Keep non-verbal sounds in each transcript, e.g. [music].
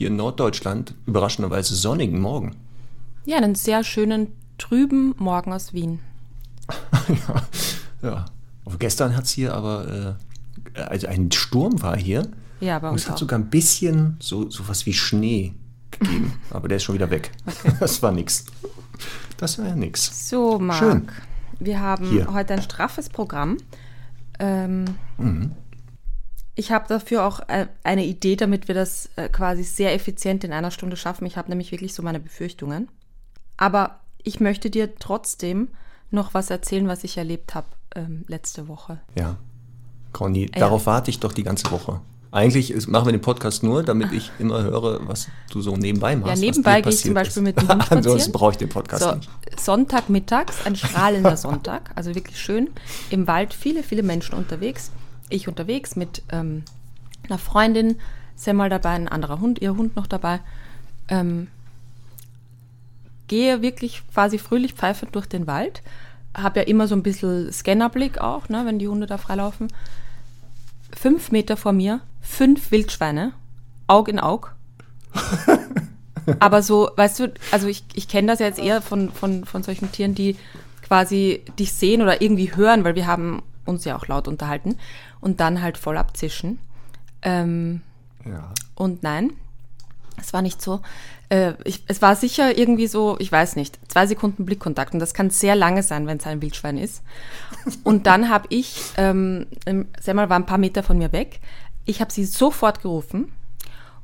hier in Norddeutschland, überraschenderweise sonnigen Morgen. Ja, einen sehr schönen, trüben Morgen aus Wien. [laughs] ja, ja. Aber gestern hat es hier aber, äh, also ein Sturm war hier. Ja, bei Und uns es hat sogar ein bisschen so, so was wie Schnee gegeben. [laughs] aber der ist schon wieder weg. [laughs] Das war nix. Das war ja nix. So, Marc, Schön. wir haben Hier. heute ein straffes Programm. Ähm, Mhm. Ich habe dafür auch äh, eine Idee, damit wir das äh, quasi sehr effizient in einer Stunde schaffen. Ich habe nämlich wirklich so meine Befürchtungen. Aber ich möchte dir trotzdem noch was erzählen, was ich erlebt habe ähm, letzte Woche. Ja. Conny, Ja. darauf warte ich doch die ganze Woche. Eigentlich ist, machen wir den Podcast nur, damit ich immer höre, was du so nebenbei machst. Ja, nebenbei gehe ich zum Beispiel ist. mit dem Hund [laughs] spazieren. Ansonsten brauche ich den Podcast So, nicht. Sonntagmittags, ein strahlender Sonntag, also wirklich schön. Im Wald viele, viele Menschen unterwegs. Ich unterwegs mit ähm, einer Freundin, Semmel dabei, ein anderer Hund, ihr Hund noch dabei. Ähm, gehe wirklich quasi fröhlich pfeifend durch den Wald. Habe ja immer so ein bisschen Scannerblick auch, ne, wenn die Hunde da freilaufen. Fünf Meter vor mir, fünf Wildschweine, Aug in Aug. [laughs] Aber so, weißt du, also ich, ich kenne das ja jetzt eher von, von, von solchen Tieren, die quasi dich sehen oder irgendwie hören, weil wir haben uns ja auch laut unterhalten und dann halt voll abzischen. Ähm, Ja. und nein, es war nicht so. Äh, ich, es war sicher irgendwie so, ich weiß nicht, zwei Sekunden Blickkontakt. Und das kann sehr lange sein, wenn es ein Wildschwein ist. Und dann habe ich, ähm, ähm, Semmel war ein paar Meter von mir weg. Ich habe sie sofort gerufen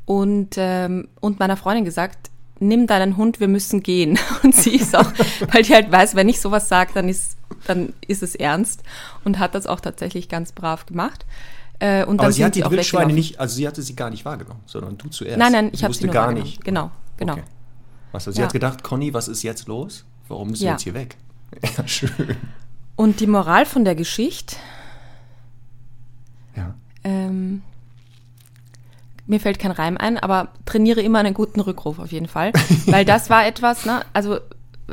und, ähm, und meiner Freundin gesagt, nimm deinen Hund, wir müssen gehen. [laughs] Und sie ist auch, weil die halt weiß, wenn ich sowas sage, dann ist, dann ist es ernst. Und hat das auch tatsächlich ganz brav gemacht. Äh, und Aber sie hat die Wildschweine nicht, also sie hatte sie gar nicht wahrgenommen, sondern du zuerst. Nein, nein, ich habe sie nur gar nicht. Genau, genau. Okay. Was, also sie Ja. hat gedacht, Conny, was ist jetzt los? Warum bist du Ja. jetzt hier weg? [laughs] Ja, schön. Und die Moral von der Geschichte, Ja. ähm, mir fällt kein Reim ein, aber trainiere immer einen guten Rückruf auf jeden Fall. [laughs] Weil das war etwas, ne, also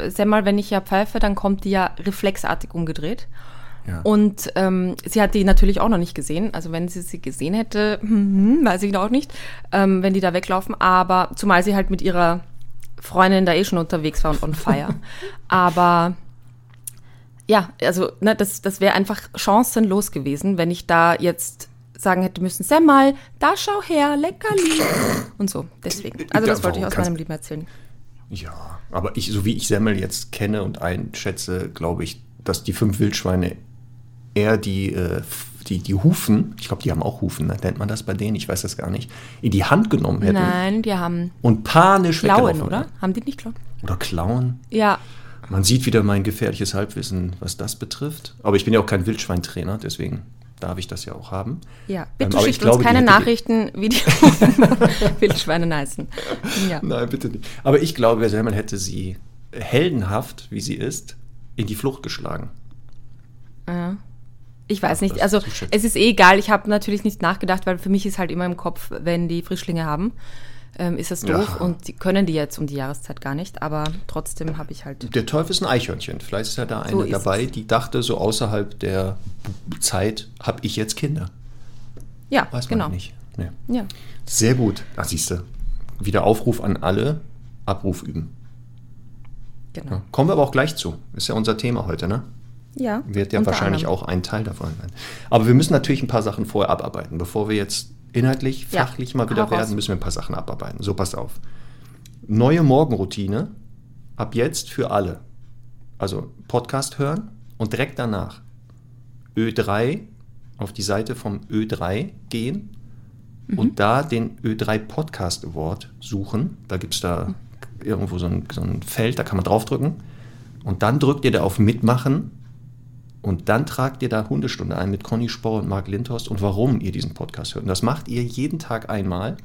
sag mal, wenn ich ja pfeife, dann kommt die ja reflexartig umgedreht. Ja. Und ähm, sie hat die natürlich auch noch nicht gesehen. Also wenn sie sie gesehen hätte, [laughs] hm, weiß ich auch nicht, ähm, wenn die da weglaufen. Aber zumal sie halt mit ihrer Freundin da eh schon unterwegs war und on fire. [laughs] Aber ja, also ne, das, das wäre einfach chancenlos gewesen, wenn ich da jetzt sagen hätte müssen, Semmel, da schau her, leckerli. Und so, deswegen. Also Ja, das wollte ich aus meinem Leben erzählen. Ja, aber ich, so wie ich Semmel jetzt kenne und einschätze, glaube ich, dass die fünf Wildschweine eher die, äh, die, die Hufen, ich glaube, die haben auch Hufen, ne? nennt man das bei denen, ich weiß das gar nicht, in die Hand genommen hätten Nein, die haben und panisch Klauen, oder? wären. Haben die nicht Klauen? Oder klauen. Ja, Man sieht wieder mein gefährliches Halbwissen, was das betrifft. Aber ich bin ja auch kein Wildschweintrainer, deswegen darf ich das ja auch haben. ja. Ähm, Bitte ich schickt glaube, uns keine Nachrichten, wie die [laughs] Wildschweine heißen. Ja. Nein, bitte nicht. Aber ich glaube, Semmel hätte sie heldenhaft, wie sie ist, in die Flucht geschlagen. Ja. Ich weiß Ach, nicht. Also ist es ist eh egal. Ich habe natürlich nicht nachgedacht, weil für mich ist halt immer im Kopf, wenn die Frischlinge haben, ähm, ist das doof Ja. und die können die jetzt um die Jahreszeit gar nicht. Aber trotzdem habe ich halt. Der Teufel ist ein Eichhörnchen. Vielleicht ist ja da So eine ist dabei, die dachte, so außerhalb der Zeit habe ich jetzt Kinder. Ja, Weiß man genau. nicht. Nee. Ja. Sehr gut. Ach, siehst du. Wieder Aufruf an alle, Abruf üben. Genau. Ja. Kommen wir aber auch gleich zu. Ist ja unser Thema heute, ne? Ja. Wird ja wahrscheinlich anderem. auch ein Teil davon sein. Aber wir müssen natürlich ein paar Sachen vorher abarbeiten. Bevor wir jetzt inhaltlich, Ja, fachlich mal hau wieder raus. werden, müssen wir ein paar Sachen abarbeiten. So, passt auf. Neue Morgenroutine ab jetzt für alle. Also Podcast hören und direkt danach Ö3 auf die Seite vom Ö3 gehen Mhm. und da den Ö3 Podcast Award suchen. Da gibt es da irgendwo so ein, so ein Feld, da kann man draufdrücken. Und dann drückt ihr da auf Mitmachen und dann tragt ihr da Hundestunde ein mit Conny Spohr und Marc Lindhorst und warum ihr diesen Podcast hört. Und das macht ihr jeden Tag einmal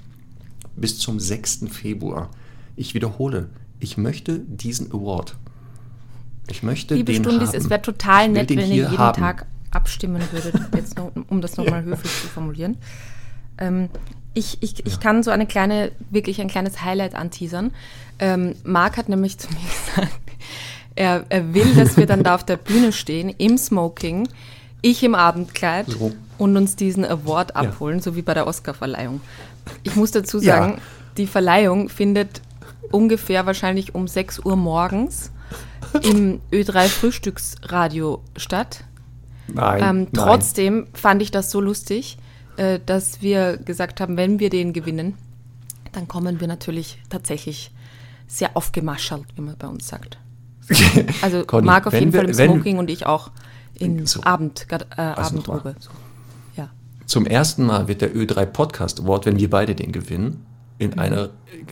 bis zum 6. Februar. Ich wiederhole, ich möchte diesen Award. Ich möchte Liebe den Stundis, haben. es wäre total nett, wenn ihr jeden haben. Tag abstimmen würdet, jetzt noch, um das nochmal höflich zu formulieren. Ähm, ich, ich, ich kann so eine kleine, wirklich ein kleines Highlight anteasern. Ähm, Marc hat nämlich zu mir [laughs] gesagt, er, er will, dass wir dann da auf der Bühne stehen, im Smoking, ich im Abendkleid So. und uns diesen Award Ja. abholen, so wie bei der Oscarverleihung. Ich muss dazu Ja. sagen, die Verleihung findet ungefähr wahrscheinlich um 6 Uhr morgens im Ö3 Frühstücksradio statt. Nein, Ähm, nein. trotzdem fand ich das so lustig, äh, dass wir gesagt haben, wenn wir den gewinnen, dann kommen wir natürlich tatsächlich sehr aufgemaschelt, wie man bei uns sagt. [laughs] Also Conny, Marc auf jeden wir- Fall im wenn- Smoking und ich auch in So. Abend, äh, Also Abendrobe. nochmal. Ja. Zum ersten Mal wird der Ö3 Podcast Award, wenn wir beide den gewinnen, in Mhm. einer.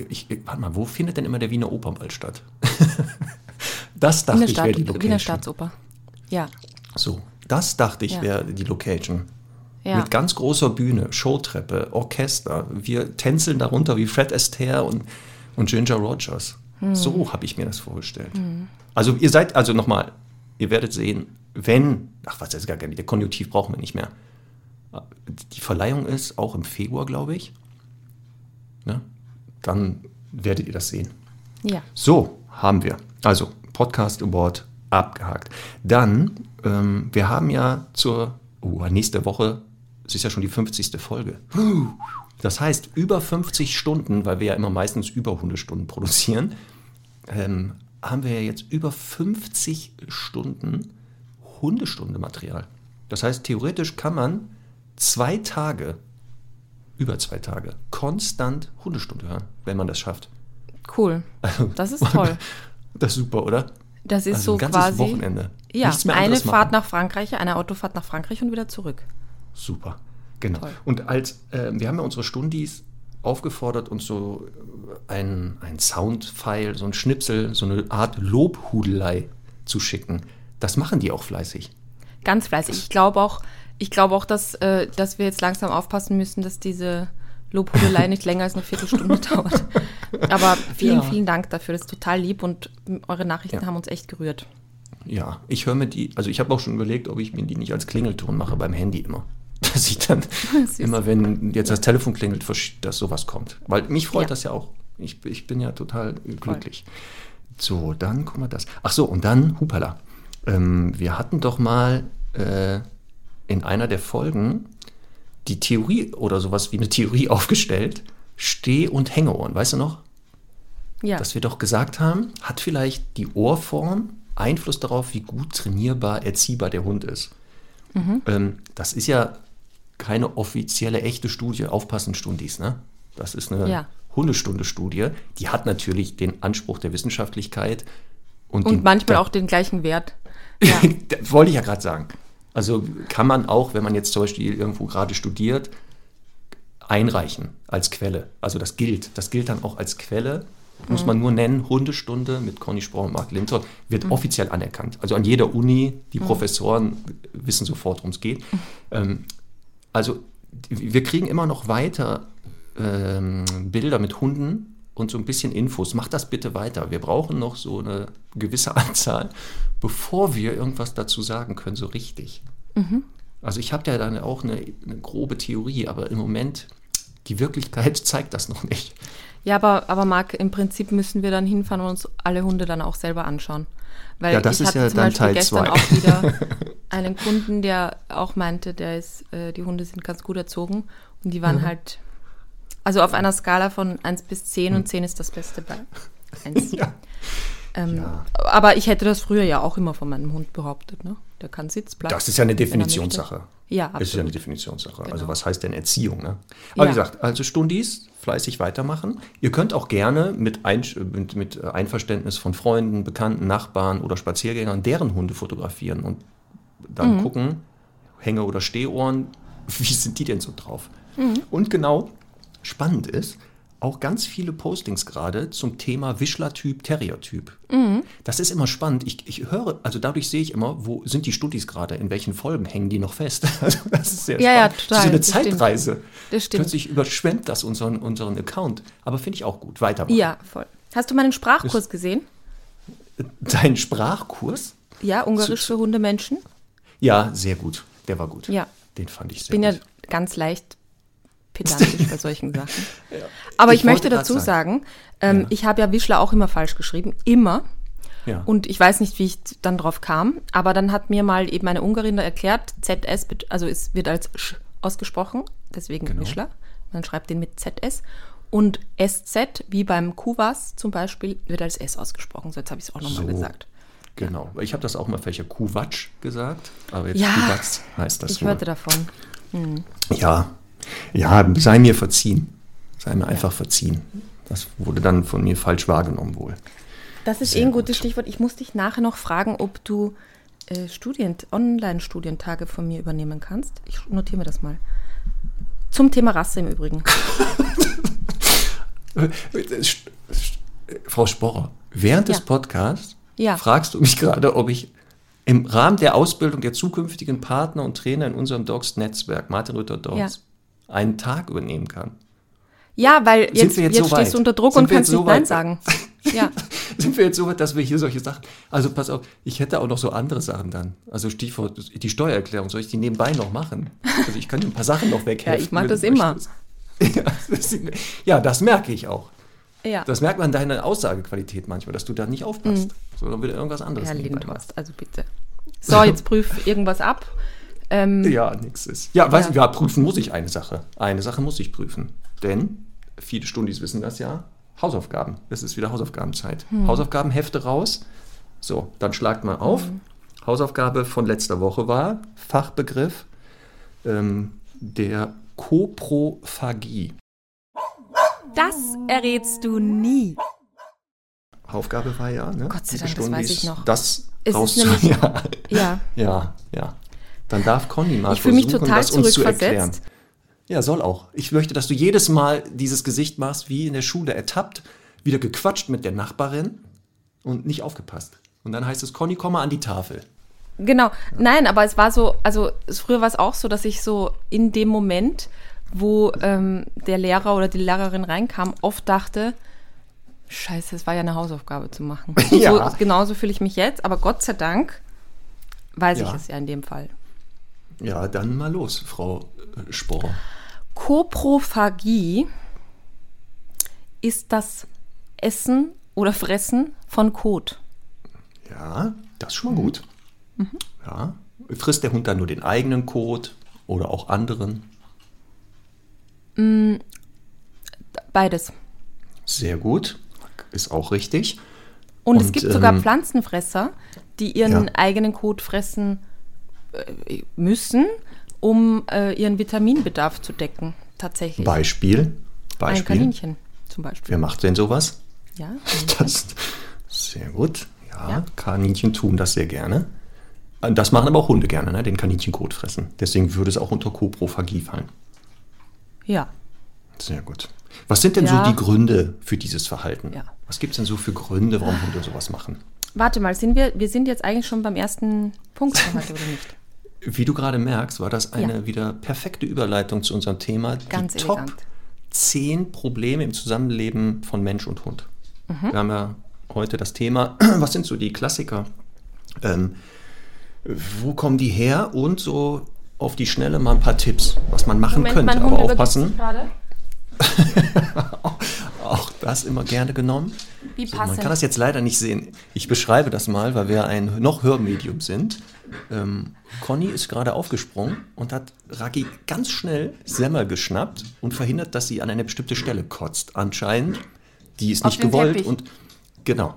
Ich, warte mal, wo findet denn immer der Wiener Opernball statt? [laughs] das dachte ich wäre die Location. Wiener Staatsoper. Ja. So, das dachte ich Ja. wäre die Location. Ja. Mit ganz großer Bühne, Showtreppe, Orchester. Wir tänzeln darunter wie Fred Astaire und, und Ginger Rogers. So habe ich mir das vorgestellt. Also ihr seid, also nochmal, ihr werdet sehen, wenn, ach was, das ist gar nicht, der Konjunktiv brauchen wir nicht mehr. Die Verleihung ist auch im Februar, glaube ich. Ne? Dann werdet ihr das sehen. ja. So, haben wir. Also, Podcast Award abgehakt. Dann, ähm, wir haben ja zur, oh, nächste Woche, es ist ja schon die 50. Folge. Das heißt, über 50 Stunden, weil wir ja immer meistens über Hundestunden produzieren, ähm, haben wir ja jetzt über 50 Stunden Hundestunde-Material. Das heißt, theoretisch kann man zwei Tage, über zwei Tage, konstant Hundestunde hören, wenn man das schafft. Cool. Das ist toll. [laughs] Das ist super, oder? Das ist Also so ein ganzes quasi Wochenende. Ja, eine Fahrt machen. nach Frankreich, eine Autofahrt nach Frankreich und wieder zurück. Super, genau. Toll. Und als äh, wir haben ja unsere Stundis aufgefordert, uns so äh, ein, ein Soundfile, so ein Schnipsel, so eine Art Lobhudelei zu schicken. Das machen die auch fleißig. Ganz fleißig. Ich glaube auch, ich glaube auch, dass, äh, dass wir jetzt langsam aufpassen müssen, dass diese Lobhudelei [laughs] nicht länger als eine Viertelstunde dauert. Aber [laughs] vielen, Ja. vielen Dank dafür. Das ist total lieb und eure Nachrichten Ja. haben uns echt gerührt. Ja, ich höre mir die, also ich habe auch schon überlegt, ob ich mir die nicht als Klingelton mache beim Handy immer. [laughs] Dass ich dann [laughs] immer, wenn jetzt das Telefon klingelt, dass sowas kommt. Weil mich freut Ja. das ja auch. Ich, ich bin ja total glücklich. So, dann gucken wir das. Ach so, und dann, hupala. Ähm, wir hatten doch mal äh, in einer der Folgen die Theorie oder sowas wie eine Theorie [laughs] aufgestellt. Steh- und Hängeohren, weißt du noch? Ja. dass wir doch gesagt haben, hat vielleicht die Ohrform Einfluss darauf, wie gut trainierbar, erziehbar der Hund ist. Ähm, das ist ja keine offizielle, echte Studie, aufpassen Stundis, ne? Das ist eine Ja. Hundestunde-Studie, die hat natürlich den Anspruch der Wissenschaftlichkeit und, und den, manchmal der- auch den gleichen Wert. [laughs] Ja. wollte ich ja gerade sagen. Also kann man auch, wenn man jetzt zum Beispiel irgendwo gerade studiert, einreichen als Quelle. Also das gilt. Das gilt dann auch als Quelle. Muss Mhm. man nur nennen, Hundestunde mit Conny Sprong und Mark Linton, wird offiziell anerkannt. Also an jeder Uni, die Mhm. Professoren wissen sofort, worum es geht. Ähm, also wir kriegen immer noch weiter ähm, Bilder mit Hunden und so ein bisschen Infos. Macht das bitte weiter. Wir brauchen noch so eine gewisse [laughs] Anzahl, bevor wir irgendwas dazu sagen können, so richtig. Also ich habe ja dann auch eine, eine grobe Theorie, aber im Moment, die Wirklichkeit [laughs] zeigt das noch nicht. Ja, aber, aber Marc, im Prinzip müssen wir dann hinfahren und uns alle Hunde dann auch selber anschauen. Weil Ja, das ich ist hatte ja zum dann Beispiel Teil gestern zwei. auch wieder [laughs] einen Kunden, der auch meinte, der ist, äh, die Hunde sind ganz gut erzogen und die Mhm. waren halt, also auf einer Skala von 1 bis 10 und 10 ist das Beste bei [laughs] 1. Ja. Ähm, Ja. Aber ich hätte das früher ja auch immer von meinem Hund behauptet. Ne? Der kann Sitzplatz. Das ist ja eine Definitionssache. Ja, Es ist ja eine absolut. Definitionssache. Also Genau. was heißt denn Erziehung? Ne? Aber Ja. wie gesagt, also Stundis, fleißig weitermachen. Ihr könnt auch gerne mit, Ein mit, mit Einverständnis von Freunden, Bekannten, Nachbarn oder Spaziergängern deren Hunde fotografieren und Mhm. dann gucken, Hänge- oder Stehohren, [laughs] wie sind die denn so drauf? Mhm. Und genau, spannend ist, auch ganz viele Postings gerade zum Thema Wischler-Typ, Terrier-Typ. Mhm. Das ist immer spannend. Ich, ich höre, also dadurch sehe ich immer, wo sind die Studis gerade, in welchen Folgen hängen die noch fest. [laughs] Also das ist sehr Ja, ja, spannend. total, Das ist so eine das stimmt. Zeitreise. Das stimmt. Plötzlich überschwemmt das unseren, unseren Account. Aber finde ich auch gut. Weitermachen. Ja, voll. Hast du meinen Sprachkurs gesehen? Dein Sprachkurs? Ja, Ungarisch für Hundemenschen. Ja, sehr gut. Der war gut. Ja. Den fand ich sehr Ich bin ja gut. ganz leicht [laughs] pedantisch bei solchen Sachen. Aber ich, Ich möchte dazu sagen. sagen, ähm, Ja. ich habe ja Wischler auch immer falsch geschrieben. Immer. ja. Und ich weiß nicht, wie ich dann drauf kam, aber dann hat mir mal eben eine Ungarin da erklärt, ZS, also es wird als Sch ausgesprochen, deswegen Genau. Wischler. Man schreibt den mit ZS. Und SZ, wie beim Kuwas zum Beispiel, wird als S ausgesprochen. So, jetzt habe ich es auch nochmal So. gesagt. Genau. Ich habe das auch mal welcher Kuwatsch gesagt, aber jetzt Ja. Kuwatz heißt das Ich wohl. hörte davon. Ja. Ja, sei mir verziehen. Sei mir einfach verziehen. Das wurde dann von mir falsch wahrgenommen wohl. Das ist Sehr eh ein gutes gut. Stichwort. Ich muss dich nachher noch fragen, ob du äh, Studien, Online-Studientage von mir übernehmen kannst. Ich notiere mir das mal. Zum Thema Rasse im Übrigen. [laughs] Frau Sporrer, während des Ja. Podcasts Ja. fragst du mich gerade, ob ich im Rahmen der Ausbildung der zukünftigen Partner und Trainer in unserem Dogs-Netzwerk, Martin Rütter Dogs, einen Tag übernehmen kann. Ja, weil jetzt, jetzt jetzt, so stehst du unter Druck Sind und kannst jetzt nicht so Nein weit? sagen. [laughs] Ja. Sind wir jetzt so weit, dass wir hier solche Sachen. Also pass auf, ich hätte auch noch so andere Sachen dann. Also Stichwort die Steuererklärung, soll ich die nebenbei noch machen? Also ich kann dir ein paar Sachen noch wegheften. Ja, ich mach wenn das immer. [laughs] Ja das, ja, das merke ich auch. Ja. Das merkt man deiner Aussagequalität manchmal, dass du da nicht aufpasst, sondern wieder irgendwas anderes Herr Lindhorst, also bitte. So, jetzt prüf irgendwas ab. Ähm. Ja, nix ist. Ja, weißt Ja. du, ja, prüfen muss ich eine Sache. Eine Sache muss ich prüfen. Denn viele Stundis wissen das ja. Hausaufgaben. Es ist wieder Hausaufgabenzeit. Hm. Hausaufgabenhefte raus. So, dann schlagt mal auf. Hm. Hausaufgabe von letzter Woche war Fachbegriff ähm, der Koprophagie. Das errätst du nie. Aufgabe war ja, ne? Gott sei Dank, das weiß ich noch. Das Es ist raus nämlich- [laughs] ja, Ja. ja, ja. Dann darf Conny mal Ich fühle mich versuchen, total das uns zu erklären. Ja, soll auch. Ich möchte, dass du jedes Mal dieses Gesicht machst, wie in der Schule ertappt, wieder gequatscht mit der Nachbarin und nicht aufgepasst. Und dann heißt es, Conny, komm mal an die Tafel. Genau. Nein, aber es war so, also es, früher war es auch so, dass ich so in dem Moment, wo ähm, der Lehrer oder die Lehrerin reinkam, oft dachte, scheiße, es war ja eine Hausaufgabe zu machen. [laughs] Ja. So, genauso fühle ich mich jetzt, aber Gott sei Dank weiß ich Ja. es ja in dem Fall. Ja, dann mal los, Frau äh, Spohr. Koprophagie ist das Essen oder Fressen von Kot. Ja, das ist schon mal gut. Ja. Frisst der Hund dann nur den eigenen Kot oder auch anderen? Beides. Sehr gut. Ist auch richtig. Und, es Und, gibt sogar ähm, Pflanzenfresser, die ihren Ja. eigenen Kot fressen äh, müssen, um äh, ihren Vitaminbedarf zu decken. Tatsächlich. Beispiel. Ein Beispiel. Kaninchen zum Beispiel. Wer macht denn sowas? Ja. [laughs] Das, sehr gut. Ja, Ja. Kaninchen tun das sehr gerne. Äh, Das machen aber auch Hunde gerne, ne? den Kaninchenkot fressen. Deswegen würde es auch unter Koprophagie fallen. Ja. Sehr gut. Was sind denn Ja. so die Gründe für dieses Verhalten? Ja. Was gibt es denn so für Gründe, warum Hunde sowas machen? Warte mal, sind wir, wir sind jetzt eigentlich schon beim ersten Punkt heute, oder nicht? [laughs] Wie du gerade merkst, war das eine Ja. wieder perfekte Überleitung zu unserem Thema. Ganz die elegant. Top 10 Probleme im Zusammenleben von Mensch und Hund. Mhm. Wir haben ja heute das Thema, [clears throat] was sind so die Klassiker? Ähm, wo kommen die her? Und so auf die Schnelle mal ein paar Tipps, was man machen könnte. Aber aufpassen, gerade. [laughs] auch das immer gerne genommen. Wie So, man passend. kann das jetzt leider nicht sehen. Ich beschreibe das mal, weil wir ein noch Hörmedium sind. Ähm, Conny ist gerade aufgesprungen und hat Raki ganz schnell Semmel geschnappt und verhindert, dass sie an eine bestimmte Stelle kotzt. Anscheinend, die ist Auf nicht gewollt Teppich. und genau.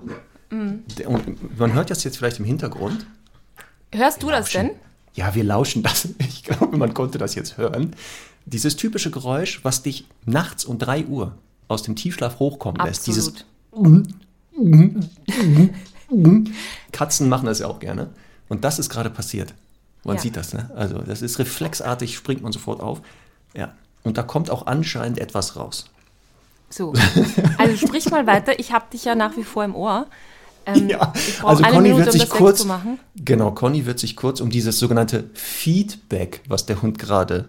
Der- Und man hört das jetzt vielleicht im Hintergrund. Hörst du das denn? Ja, wir lauschen das. [laughs] Ich glaube, man konnte das jetzt hören. Dieses typische Geräusch, was dich nachts um 3 Uhr aus dem Tiefschlaf hochkommen lässt. Dieses Absolut. [laughs] Katzen machen das ja auch gerne. Und das ist gerade passiert. Man Ja. sieht das, ne? Also das ist reflexartig, springt man sofort auf. Ja. Und da kommt auch anscheinend etwas raus. So. Also sprich mal weiter. Ich habe dich ja nach wie vor im Ohr. Ähm, Ja, also Conny Minute, wird um sich das kurz, wegzumachen. genau, Conny wird sich kurz um dieses sogenannte Feedback, was der Hund gerade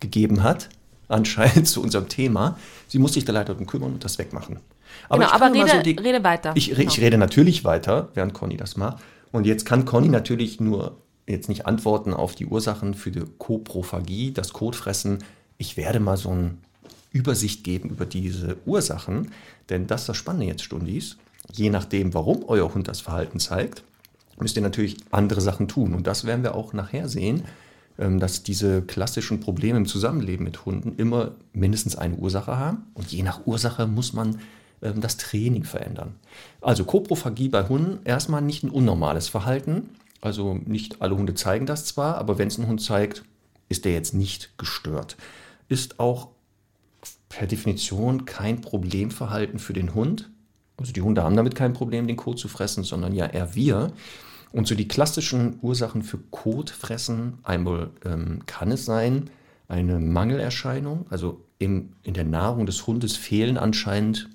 gegeben hat, anscheinend [laughs] zu unserem Thema. Sie muss sich da leider darum kümmern und das wegmachen. Aber, genau, ich aber rede, so die, rede weiter. Ich, genau. ich rede natürlich weiter, während Conny das macht. Und jetzt kann Conny natürlich nur jetzt nicht antworten auf die Ursachen für die Koprophagie, das Kotfressen. Ich werde mal so eine Übersicht geben über diese Ursachen, denn das ist das Spannende jetzt, Stundis. Je nachdem, warum euer Hund das Verhalten zeigt, müsst ihr natürlich andere Sachen tun. Und das werden wir auch nachher sehen, ähm, dass diese klassischen Probleme im Zusammenleben mit Hunden immer mindestens eine Ursache haben. Und je nach Ursache muss man ähm, das Training verändern. Also Koprophagie bei Hunden erstmal nicht ein unnormales Verhalten. Also nicht alle Hunde zeigen das zwar, aber wenn es ein Hund zeigt, ist der jetzt nicht gestört. Ist auch per Definition kein Problemverhalten für den Hund. Also die Hunde haben damit kein Problem, den Kot zu fressen, sondern ja eher wir. Und so die klassischen Ursachen für Kotfressen, einmal ähm, kann es sein, eine Mangelerscheinung, also im, in der Nahrung des Hundes fehlen anscheinend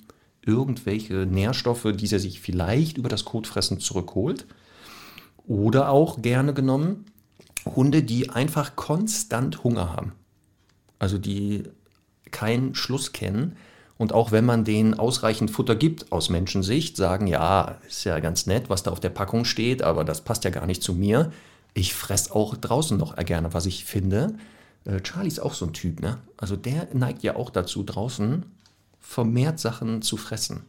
irgendwelche Nährstoffe, die er sich vielleicht über das Kotfressen zurückholt. Oder auch gerne genommen Hunde, die einfach konstant Hunger haben. Also die keinen Schluss kennen. Und auch wenn man denen ausreichend Futter gibt aus Menschensicht, sagen, ja, ist ja ganz nett, was da auf der Packung steht, aber das passt ja gar nicht zu mir. Ich fresse auch draußen noch gerne, was ich finde. Äh, Charlie ist auch so ein Typ, ne? Also der neigt ja auch dazu, draußen vermehrt Sachen zu fressen.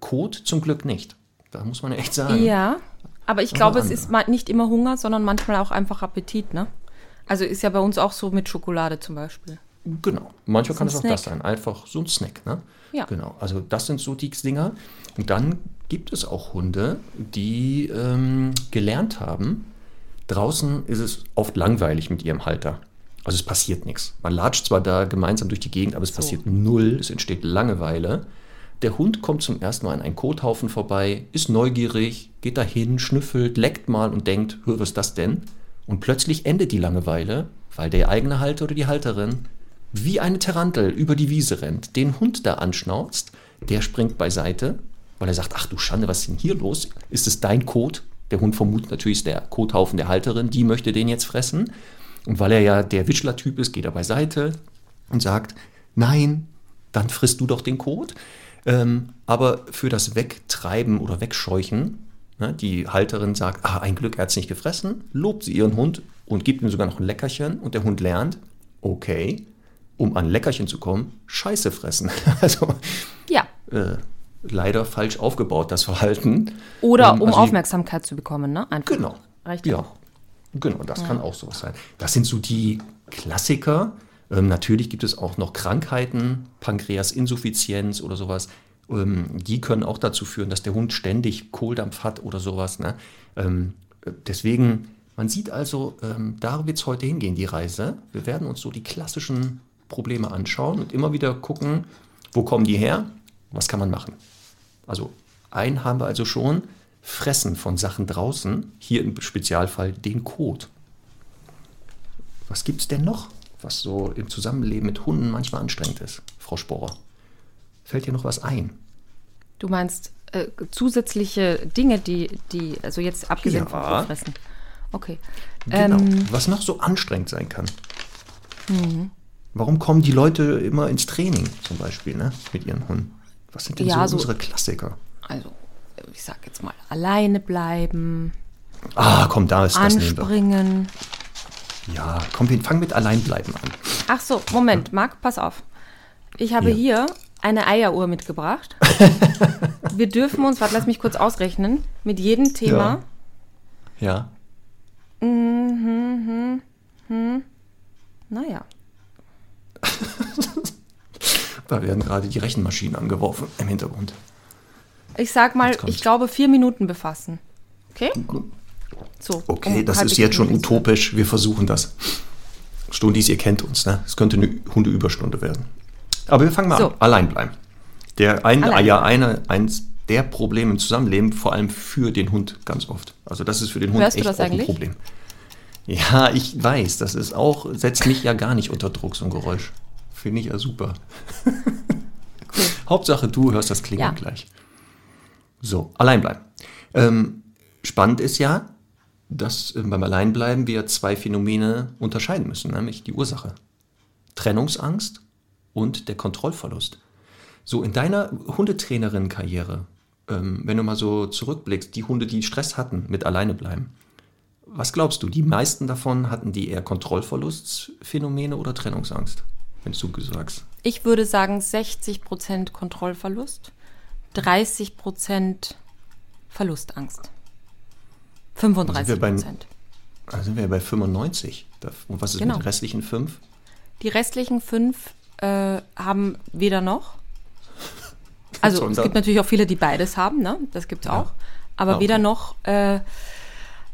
Kot zum Glück nicht. Da muss man echt sagen. Ja, aber ich glaube, es ist nicht immer Hunger, sondern manchmal auch einfach Appetit, ne? Also ist ja bei uns auch so mit Schokolade zum Beispiel. Genau. Manchmal so kann es auch das sein. Einfach so ein Snack, ne? Ja. Genau. Also das sind so die Dinger. Und dann gibt es auch Hunde, die ähm, gelernt haben, draußen ist es oft langweilig mit ihrem Halter. Also es passiert nichts. Man latscht zwar da gemeinsam durch die Gegend, aber es so. passiert null, es entsteht Langeweile. Der Hund kommt zum ersten Mal an einen Kothaufen vorbei, ist neugierig, geht dahin, schnüffelt, leckt mal und denkt, was ist das denn? Und plötzlich endet die Langeweile, weil der eigene Halter oder die Halterin wie eine Tarantel über die Wiese rennt, den Hund da anschnauzt, der springt beiseite, weil er sagt, ach du Schande, was ist denn hier los? Ist es dein Kot? Der Hund vermutet natürlich, ist der Kothaufen der Halterin, die möchte den jetzt fressen. Und weil er ja der Wischler-Typ ist, geht er beiseite und sagt, nein, dann frisst du doch den Kot. Ähm, aber für das Wegtreiben oder Wegscheuchen, ne, die Halterin sagt, ah, ein Glück, er hat es nicht gefressen, lobt sie ihren Hund und gibt ihm sogar noch ein Leckerchen und der Hund lernt, okay, um an Leckerchen zu kommen, Scheiße fressen. [laughs] Also ja. Äh, leider falsch aufgebaut, das Verhalten. Oder ähm, um also Aufmerksamkeit zu bekommen, ne? Einfach. Genau. Reicht ja. Auch. Genau, das ja. kann auch sowas sein. Das sind so die Klassiker. Ähm, natürlich gibt es auch noch Krankheiten, Pankreasinsuffizienz oder sowas. Ähm, die können auch dazu führen, dass der Hund ständig Kohldampf hat oder sowas. Ne? Ähm, deswegen, man sieht also, ähm, da wird es heute hingehen, die Reise. Wir werden uns so die klassischen Probleme anschauen und immer wieder gucken, wo kommen die her, was kann man machen. Also einen haben wir also schon, Fressen von Sachen draußen, hier im Spezialfall den Kot. Was gibt es denn noch, was so im Zusammenleben mit Hunden manchmal anstrengend ist, Frau Sporer? Fällt dir noch was ein? Du meinst äh, zusätzliche Dinge, die, die, also jetzt abgesehen ja. vom Fressen. Okay. Genau. Ähm, was noch so anstrengend sein kann. Mhm. Warum kommen die Leute immer ins Training zum Beispiel ne, mit ihren Hunden? Was sind denn ja, so, so unsere Klassiker? Also ich sag jetzt mal, alleine bleiben. Ah, komm, da ist das Anspringen. Ja, komm, wir fangen mit Alleinbleiben an. Ach so, Moment, ja. Marc, pass auf. Ich habe ja. hier eine Eieruhr mitgebracht. [laughs] wir dürfen uns, warte, lass mich kurz ausrechnen, mit jedem Thema. Ja. ja. Mhm, hm, hm. Naja. [laughs] da werden gerade die Rechenmaschinen angeworfen im Hintergrund. Ich sag mal, ich glaube, vier Minuten befassen. Okay? So, okay, um das ist jetzt schon utopisch. Wir versuchen das. Stundis, ihr kennt uns, ne? Es könnte eine Hundeüberstunde werden. Aber wir fangen mal so. an. Allein bleiben. Der ein, Allein. ja, eine, eins der Probleme im Zusammenleben, vor allem für den Hund ganz oft. Also das ist für den Hund Hörst echt auch ein Problem. Ja, ich weiß, das ist auch, setzt mich ja gar nicht unter Druck, so ein Geräusch. Finde ich ja super. [laughs] Cool. Hauptsache, du hörst das Klingeln ja. gleich. So, allein bleiben. Ähm, spannend ist ja, dass äh, beim Alleinbleiben wir zwei Phänomene unterscheiden müssen, nämlich die Ursache. Trennungsangst und der Kontrollverlust. So in deiner Hundetrainerin-Karriere, ähm, wenn du mal so zurückblickst, die Hunde, die Stress hatten mit alleine bleiben, was glaubst du, die meisten davon hatten die eher Kontrollverlustphänomene oder Trennungsangst, wenn du sagst? Ich würde sagen 60% Kontrollverlust, 30% Verlustangst. 35 Prozent. Da sind wir bei 95. Und was ist genau. mit den restlichen fünf? Die restlichen fünf äh, haben weder noch. [laughs] Also es gibt natürlich auch viele, die beides haben, ne? Das gibt es ja. auch. Aber okay. weder noch, äh,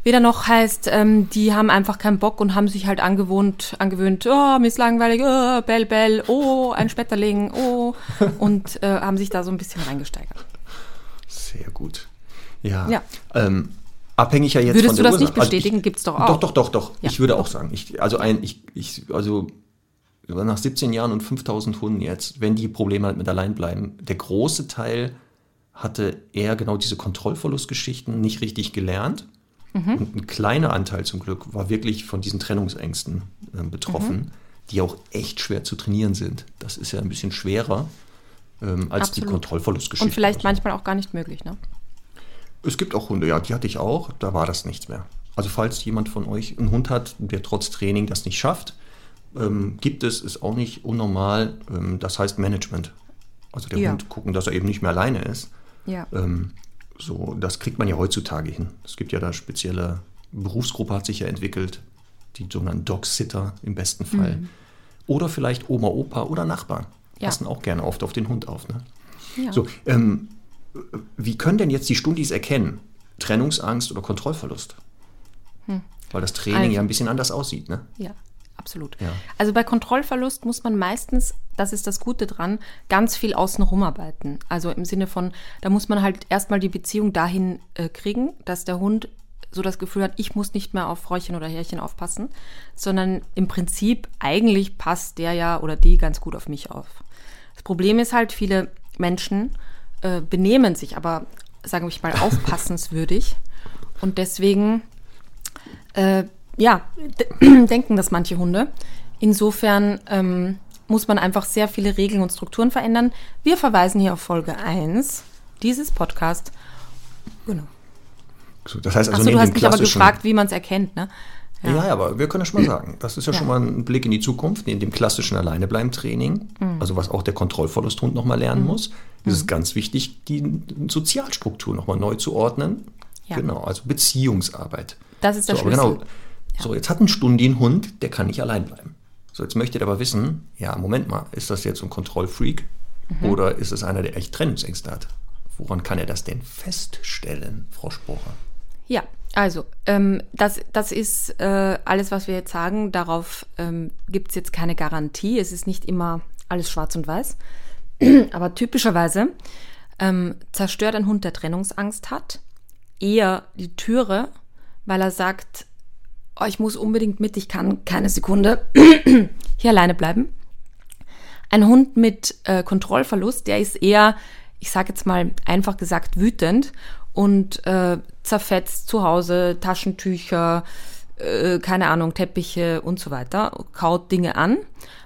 weder noch heißt, ähm, die haben einfach keinen Bock und haben sich halt angewohnt, angewöhnt, oh, mir ist langweilig, oh, Bell, Bell, oh, ein Spetterling, oh, [laughs] und äh, haben sich da so ein bisschen reingesteigert. Sehr gut. Ja. ja. Ähm, abhängig ja jetzt Würdest von der du das Ursache. nicht bestätigen? Also Gibt es doch auch. Doch, doch, doch, doch. Ja. Ich würde auch sagen. Ich, also ein, ich, ich, also nach 17 Jahren und 5000 Hunden jetzt, wenn die Probleme halt mit allein bleiben, der große Teil hatte eher genau diese Kontrollverlustgeschichten nicht richtig gelernt. Mhm. Und ein kleiner Anteil zum Glück war wirklich von diesen Trennungsängsten äh, betroffen, mhm. die auch echt schwer zu trainieren sind. Das ist ja ein bisschen schwerer ähm, als Absolut. die Kontrollverlustgeschichten. Und vielleicht manchmal auch gar nicht möglich, ne? Es gibt auch Hunde, ja, die hatte ich auch, da war das nichts mehr. Also falls jemand von euch einen Hund hat, der trotz Training das nicht schafft, ähm, gibt es, ist auch nicht unnormal, ähm, das heißt Management. Also der ja. Hund gucken, dass er eben nicht mehr alleine ist. Ja. Ähm, so, das kriegt man ja heutzutage hin. Es gibt ja da spezielle Berufsgruppe hat sich ja entwickelt, die sogenannten Dog-Sitter im besten Fall. Mhm. Oder vielleicht Oma, Opa oder Nachbarn. Ja. Passen auch gerne oft auf den Hund auf. Ne? Ja. So, ähm, wie können denn jetzt die Stundis erkennen? Trennungsangst oder Kontrollverlust? Hm. Weil das Training also, ja ein bisschen anders aussieht, ne? Ja, absolut. Ja. Also bei Kontrollverlust muss man meistens, das ist das Gute dran, ganz viel außenrum arbeiten. Also im Sinne von, da muss man halt erstmal die Beziehung dahin äh, kriegen, dass der Hund so das Gefühl hat, ich muss nicht mehr auf Fräuchen oder Härchen aufpassen, sondern im Prinzip eigentlich passt der ja oder die ganz gut auf mich auf. Das Problem ist halt, viele Menschen äh, benehmen sich aber, sagen wir mal, [laughs] aufpassenswürdig. Und deswegen, äh, ja, [clears throat] denken das manche Hunde. Insofern ähm, muss man einfach sehr viele Regeln und Strukturen verändern. Wir verweisen hier auf Folge 1 dieses Podcast. Genau. So, das heißt also, Achso, du hast mich aber gefragt, wie man es erkennt, ne? Ja. ja, aber wir können ja schon mal sagen, das ist ja, ja, schon mal ein Blick in die Zukunft, in dem klassischen Alleinebleiben-Training, mhm. also was auch der Kontrollverlusthund nochmal lernen mhm. muss, ist es mhm. ganz wichtig, die Sozialstruktur nochmal neu zu ordnen. Ja. Genau, also Beziehungsarbeit. Das ist der so, Schlüssel. Genau, so, jetzt hat ein Stundi einen Hund, der kann nicht allein bleiben. So, jetzt möchtet ihr aber wissen, ja, Moment mal, ist das jetzt ein Kontrollfreak mhm. oder ist es einer, der echt Trennungsängste hat? Woran kann er das denn feststellen, Frau Sporer? Ja, also, ähm, das, das ist äh, alles, was wir jetzt sagen. Darauf ähm, gibt es jetzt keine Garantie. Es ist nicht immer alles schwarz und weiß. [clears throat] Aber typischerweise ähm, zerstört ein Hund, der Trennungsangst hat, eher die Türe, weil er sagt, oh, ich muss unbedingt mit, ich kann keine Sekunde [clears throat] hier alleine bleiben. Ein Hund mit äh, Kontrollverlust, der ist eher, ich sage jetzt mal einfach gesagt, wütend und äh, zerfetzt zu Hause Taschentücher, äh, keine Ahnung, Teppiche und so weiter, kaut Dinge an,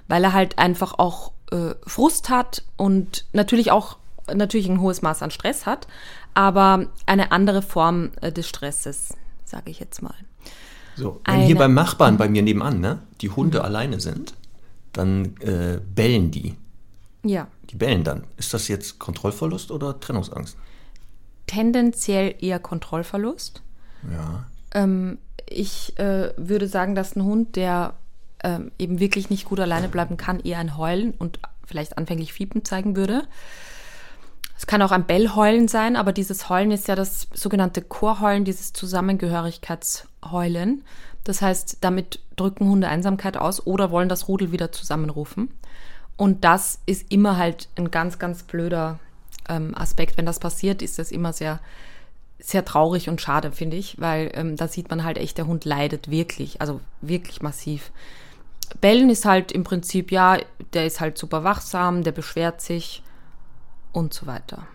weil er halt einfach auch äh, Frust hat und natürlich auch natürlich ein hohes Maß an Stress hat, aber eine andere Form äh, des Stresses, sage ich jetzt mal. So, wenn eine, hier beim Nachbarn bei mir nebenan, ne, die Hunde mhm. alleine sind, dann äh, bellen die. Ja. Die bellen dann. Ist das jetzt Kontrollverlust oder Trennungsangst? tendenziell eher Kontrollverlust. Ja. Ähm, ich äh, würde sagen, dass ein Hund, der ähm, eben wirklich nicht gut alleine bleiben kann, eher ein Heulen und vielleicht anfänglich Fiepen zeigen würde. Es kann auch ein Bellheulen sein, aber dieses Heulen ist ja das sogenannte Chorheulen, dieses Zusammengehörigkeitsheulen. Das heißt, damit drücken Hunde Einsamkeit aus oder wollen das Rudel wieder zusammenrufen. Und das ist immer halt ein ganz, ganz blöder ähm, Aspekt. Wenn das passiert, ist das immer sehr, sehr traurig und schade, finde ich, weil ähm, da sieht man halt echt, der Hund leidet wirklich, also wirklich massiv. Bellen ist halt im Prinzip, ja, der ist halt super wachsam, der beschwert sich und so weiter.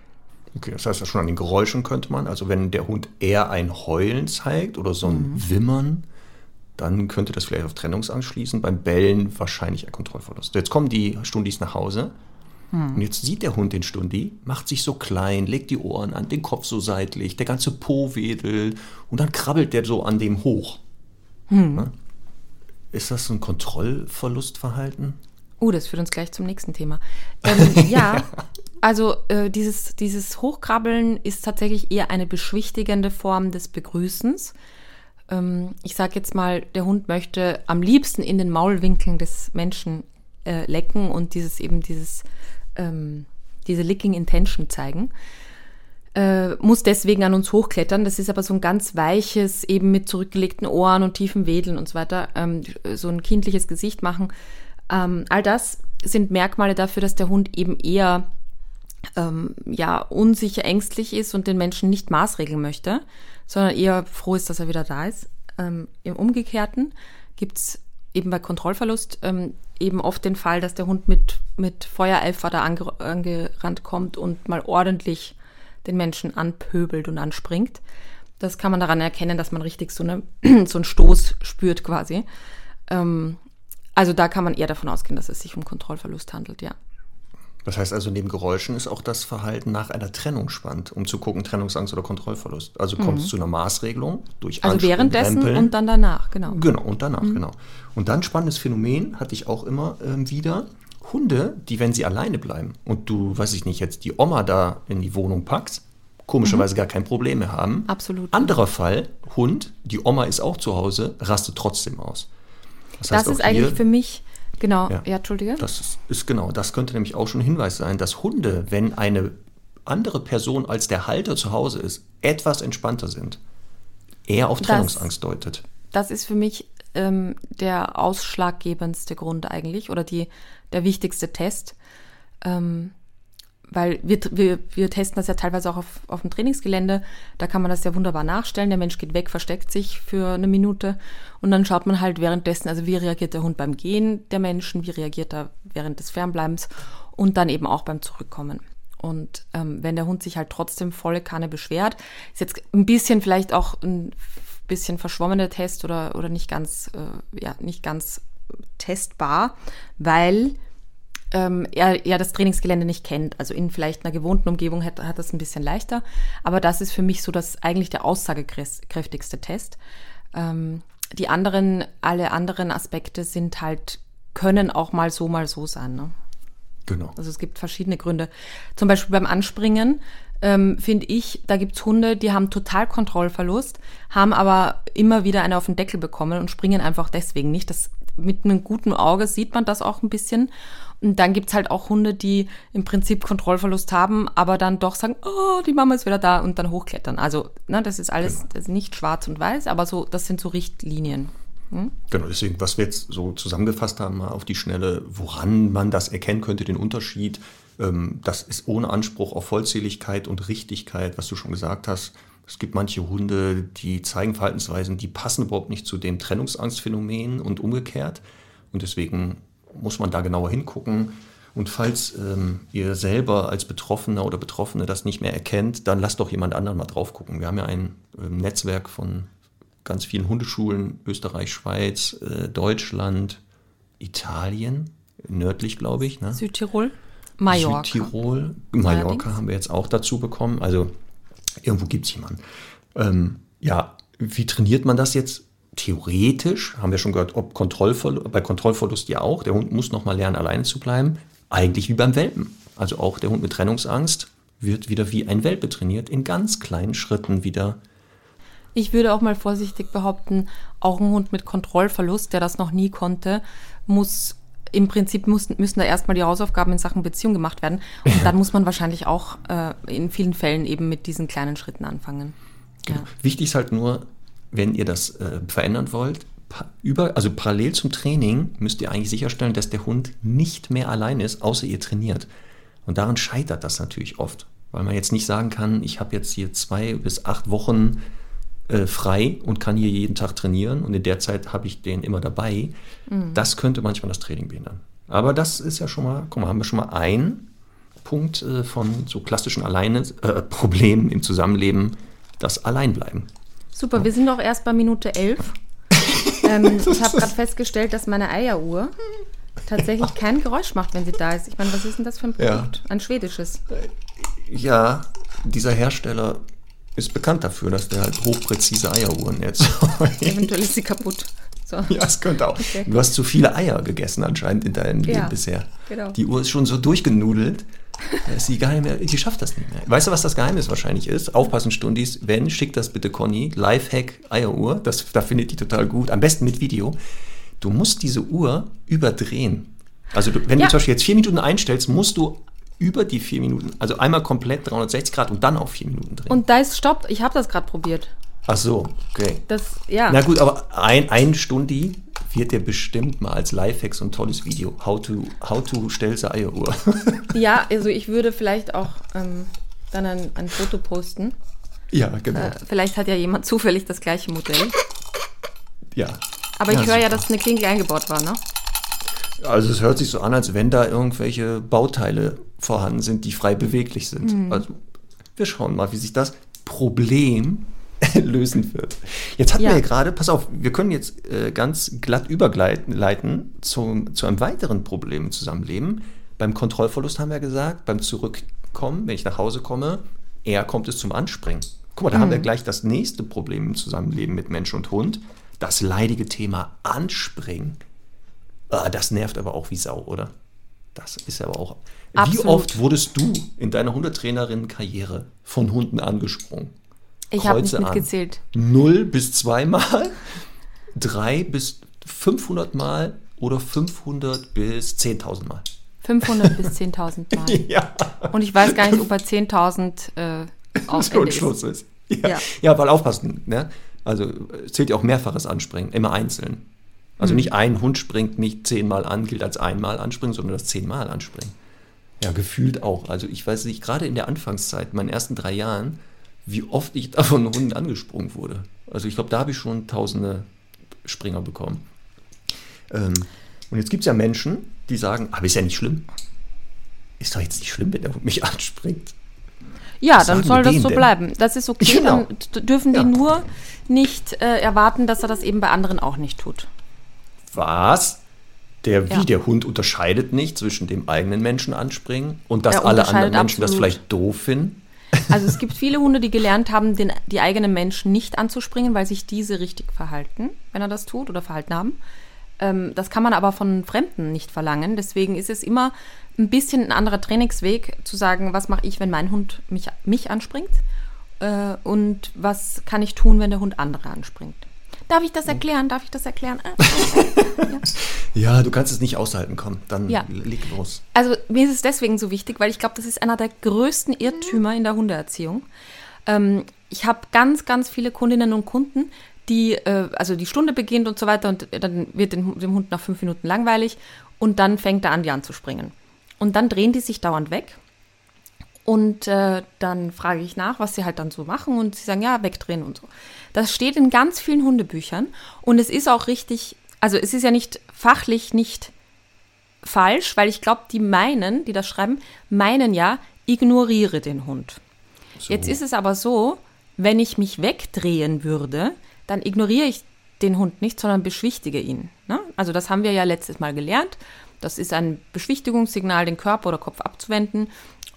Okay, das heißt, schon an den Geräuschen könnte man, also wenn der Hund eher ein Heulen zeigt oder so ein mhm. Wimmern dann könnte das vielleicht auf Trennungsangst schließen. Beim Bellen wahrscheinlich ein Kontrollverlust. Jetzt kommen die Stundis nach Hause und jetzt sieht der Hund den Stundi, macht sich so klein, legt die Ohren an, den Kopf so seitlich, der ganze Po wedelt und dann krabbelt der so an dem hoch. Ne? Ist das so ein Kontrollverlustverhalten? Uh, das führt uns gleich zum nächsten Thema. [laughs] Ähm, ja, also äh, dieses, dieses Hochkrabbeln ist tatsächlich eher eine beschwichtigende Form des Begrüßens. Ähm, ich sage jetzt mal, der Hund möchte am liebsten in den Maulwinkeln des Menschen äh, lecken und dieses eben dieses ähm, diese Licking Intention zeigen. Äh, muss deswegen an uns hochklettern. Das ist aber so ein ganz weiches, eben mit zurückgelegten Ohren und tiefen Wedeln und so weiter, ähm, so ein kindliches Gesicht machen. Ähm, all das sind Merkmale dafür, dass der Hund eben eher ähm, ja, unsicher, ängstlich ist und den Menschen nicht maßregeln möchte, sondern eher froh ist, dass er wieder da ist. Ähm, Im Umgekehrten gibt es eben bei Kontrollverlust ähm, eben oft den Fall, dass der Hund mit, mit Feuereifer da ange, angerannt kommt und mal ordentlich den Menschen anpöbelt und anspringt. Das kann man daran erkennen, dass man richtig so, eine, [clears throat] so einen Stoß spürt quasi. Ähm, also da kann man eher davon ausgehen, dass es sich um Kontrollverlust handelt, ja. Das heißt also, neben Geräuschen ist auch das Verhalten nach einer Trennung spannend, um zu gucken, Trennungsangst oder Kontrollverlust. Also kommt es zu einer Maßregelung durch Also Anspringen, währenddessen Rempeln. und dann danach, genau. Genau, und danach, genau. Und dann spannendes Phänomen hatte ich auch immer ähm, wieder. Hunde, die, wenn sie alleine bleiben und du, weiß ich nicht, jetzt die Oma da in die Wohnung packst, komischerweise gar kein Problem mehr haben. Absolut. Anderer Fall, Hund, die Oma ist auch zu Hause, rastet trotzdem aus. Das heißt, ist eigentlich für mich, genau, Ja. ja, Entschuldige. Das ist, ist genau, das könnte nämlich auch schon ein Hinweis sein, dass Hunde, wenn eine andere Person als der Halter zu Hause ist, etwas entspannter sind. Eher auf Das- Trennungsangst deutet. Das ist für mich ähm, der ausschlaggebendste Grund eigentlich oder die, der wichtigste Test. Ähm, weil wir, wir, wir testen das ja teilweise auch auf, auf dem Trainingsgelände. Da kann man das ja wunderbar nachstellen. Der Mensch geht weg, versteckt sich für eine Minute und dann schaut man halt währenddessen, also wie reagiert der Hund beim Gehen der Menschen, wie reagiert er während des Fernbleibens und dann eben auch beim Zurückkommen. Und ähm, wenn der Hund sich halt trotzdem volle Kanne beschwert, ist jetzt ein bisschen vielleicht auch ein bisschen verschwommener Test oder, oder nicht ganz, äh, ja, nicht ganz testbar, weil ähm, er, er das Trainingsgelände nicht kennt. Also in vielleicht einer gewohnten Umgebung hat, hat das ein bisschen leichter. Aber das ist für mich so das eigentlich der aussagekräftigste Test. Ähm, die anderen, alle anderen Aspekte sind halt, können auch mal so, mal so sein. Ne? Genau. Also es gibt verschiedene Gründe. Zum Beispiel beim Anspringen ähm, finde ich, da gibt's Hunde, die haben total Kontrollverlust, haben aber immer wieder eine auf den Deckel bekommen und springen einfach deswegen nicht. Das, mit einem guten Auge sieht man das auch ein bisschen. Und dann gibt's halt auch Hunde, die im Prinzip Kontrollverlust haben, aber dann doch sagen, oh, die Mama ist wieder da und dann hochklettern. Also, ne, das ist alles das ist nicht schwarz und weiß, aber so, das sind so Richtlinien. Genau, deswegen, was wir jetzt so zusammengefasst haben, mal auf die Schnelle, woran man das erkennen könnte, den Unterschied, ähm, das ist ohne Anspruch auf Vollzähligkeit und Richtigkeit, was du schon gesagt hast. Es gibt manche Hunde, die zeigen Verhaltensweisen, die passen überhaupt nicht zu dem Trennungsangstphänomen und umgekehrt. Und deswegen muss man da genauer hingucken. Und falls ähm, ihr selber als Betroffener oder Betroffene das nicht mehr erkennt, dann lasst doch jemand anderen mal drauf gucken. Wir haben ja ein ähm, Netzwerk von ganz vielen Hundeschulen, Österreich, Schweiz, äh, Deutschland, Italien, nördlich glaube ich. Ne? Südtirol, Mallorca. Südtirol, Mallorca Allerdings. haben wir jetzt auch dazu bekommen. Also irgendwo gibt es jemanden. Ähm, ja, wie trainiert man das jetzt? Theoretisch haben wir schon gehört, ob Kontrollverlust, bei Kontrollverlust ja auch. Der Hund muss nochmal lernen, alleine zu bleiben. Eigentlich wie beim Welpen. Also auch der Hund mit Trennungsangst wird wieder wie ein Welpe trainiert, in ganz kleinen Schritten wieder. Ich würde auch mal vorsichtig behaupten, auch ein Hund mit Kontrollverlust, der das noch nie konnte, muss im Prinzip müssen, müssen da erstmal die Hausaufgaben in Sachen Beziehung gemacht werden. Und dann [laughs] muss man wahrscheinlich auch äh, in vielen Fällen eben mit diesen kleinen Schritten anfangen. Ja. Wichtig ist halt nur, wenn ihr das äh, verändern wollt, über, also parallel zum Training müsst ihr eigentlich sicherstellen, dass der Hund nicht mehr allein ist, außer ihr trainiert. Und daran scheitert das natürlich oft, weil man jetzt nicht sagen kann, ich habe jetzt hier zwei bis acht Wochen äh, frei und kann hier jeden Tag trainieren und in der Zeit habe ich den immer dabei. Das könnte manchmal das Training behindern. Aber das ist ja schon mal, guck mal, haben wir schon mal einen Punkt äh, von so klassischen Alleine, äh, Problemen im Zusammenleben, das Alleinbleiben. Super, wir sind auch erst bei Minute elf. [laughs] Ähm, ich habe gerade festgestellt, dass meine Eieruhr tatsächlich kein Geräusch macht, wenn sie da ist. Ich meine, was ist denn das für ein Ja. Produkt? Ein schwedisches. Ja, dieser Hersteller ist bekannt dafür, dass der halt hochpräzise Eieruhren erzeugt. [laughs] Eventuell ist sie kaputt. So. [laughs] Ja, es könnte auch. Okay. Du hast zu viele Eier gegessen anscheinend in deinem Ja, Leben bisher. genau. Die Uhr ist schon so durchgenudelt, [laughs] dass sie gar nicht mehr, die schafft das nicht mehr. Weißt du, was das Geheimnis wahrscheinlich ist? Aufpassen, Stundis. Wenn, schick das bitte Conny. Lifehack Eieruhr. Das, da findet die total gut. Am besten mit Video. Du musst diese Uhr überdrehen. Also du, wenn Ja. du zum Beispiel jetzt vier Minuten einstellst, musst du über die vier Minuten, also einmal komplett 360 Grad und dann auf vier Minuten drehen. Und da ist Stopp. Ich habe das gerade probiert. Ach so, okay. Das, ja. Na gut, aber ein, ein Stundi wird dir bestimmt mal als Lifehack so ein tolles Video. How to, how to stellst du Eieruhr. [laughs] Ja, also ich würde vielleicht auch ähm, dann ein, ein Foto posten. ja, genau. Äh, vielleicht hat ja jemand zufällig das gleiche Modell. ja. Aber ich Ja, höre ja, dass eine Klingel eingebaut war, ne? Also es hört sich so an, als wenn da irgendwelche Bauteile vorhanden sind, die frei beweglich sind. Mhm. Also wir schauen mal, wie sich das Problem [laughs] lösen wird. Jetzt hatten Ja. wir ja gerade, pass auf, wir können jetzt äh, ganz glatt übergleiten leiten zum, zu einem weiteren Problem im Zusammenleben. Beim Kontrollverlust haben wir gesagt, beim Zurückkommen, wenn ich nach Hause komme, eher kommt es zum Anspringen. Guck mal, da Mhm. haben wir gleich das nächste Problem im Zusammenleben mit Mensch und Hund. Das leidige Thema Anspringen. Ah, das nervt aber auch wie Sau, oder? Das ist aber auch. Wie Absolut. oft wurdest du in deiner Hundetrainerin-Karriere von Hunden angesprungen? Ich habe nicht Kreuze an. mitgezählt. Null bis zweimal, [laughs] drei bis 500 Mal oder 500 bis 10.000 Mal. 500 [laughs] bis 10.000 Mal. Ja, Und ich weiß gar nicht, ob bei 10.000 äh, [laughs] das auf schon ist. Schluss ist. Ja. Ja. ja. weil aufpassen. Ne? Also es zählt ja auch mehrfaches Anspringen, immer einzeln. Also Hm. nicht ein Hund springt nicht zehnmal an, gilt als einmal anspringen, sondern das zehnmal anspringen. Ja, gefühlt auch. Also ich weiß nicht, gerade in der Anfangszeit, meinen ersten drei Jahren, wie oft ich [laughs] da von Hunden angesprungen wurde. Also ich glaube, da habe ich schon tausende Springer bekommen. Ähm, und jetzt gibt es ja Menschen, die sagen, aber ist ja nicht schlimm. Ist doch jetzt nicht schlimm, wenn der Hund mich [laughs] anspringt. Ja, Was dann soll das so denn? bleiben. Das ist okay. Genau. Dann dürfen die Ja. nur nicht äh, erwarten, dass er das eben bei anderen auch nicht tut. Was? Der, wie Ja. der Hund unterscheidet nicht zwischen dem eigenen Menschen anspringen und dass Er alle anderen Menschen das absolut. vielleicht doof finden. Also es gibt viele Hunde, die gelernt haben, den, die eigenen Menschen nicht anzuspringen, weil sich diese richtig verhalten, wenn er das tut oder verhalten haben. Ähm, das kann man aber von Fremden nicht verlangen. Deswegen ist es immer ein bisschen ein anderer Trainingsweg, zu sagen, was mache ich, wenn mein Hund mich, mich anspringt äh, und was kann ich tun, wenn der Hund andere anspringt. Darf ich das erklären? Darf ich das erklären? Äh, äh. Ja. Ja, du kannst es nicht aushalten, komm, dann Ja. leg los. Also mir ist es deswegen so wichtig, weil ich glaube, das ist einer der größten Irrtümer in der Hundeerziehung. Ähm, ich habe ganz, ganz viele Kundinnen und Kunden, die, äh, also die Stunde beginnt und so weiter und dann wird dem, dem Hund nach fünf Minuten langweilig und dann fängt er an, die anzuspringen. Und dann drehen die sich dauernd weg. Und äh, dann frage ich nach, was sie halt dann so machen und sie sagen, ja, wegdrehen und so. Das steht in ganz vielen Hundebüchern und es ist auch richtig, also es ist ja nicht fachlich nicht falsch, weil ich glaube, die meinen, die das schreiben, meinen ja, ignoriere den Hund. So. Jetzt ist es aber so, wenn ich mich wegdrehen würde, dann ignoriere ich den Hund nicht, sondern beschwichtige ihn. Ne? Also das haben wir ja letztes Mal gelernt. Das ist ein Beschwichtigungssignal, den Körper oder Kopf abzuwenden.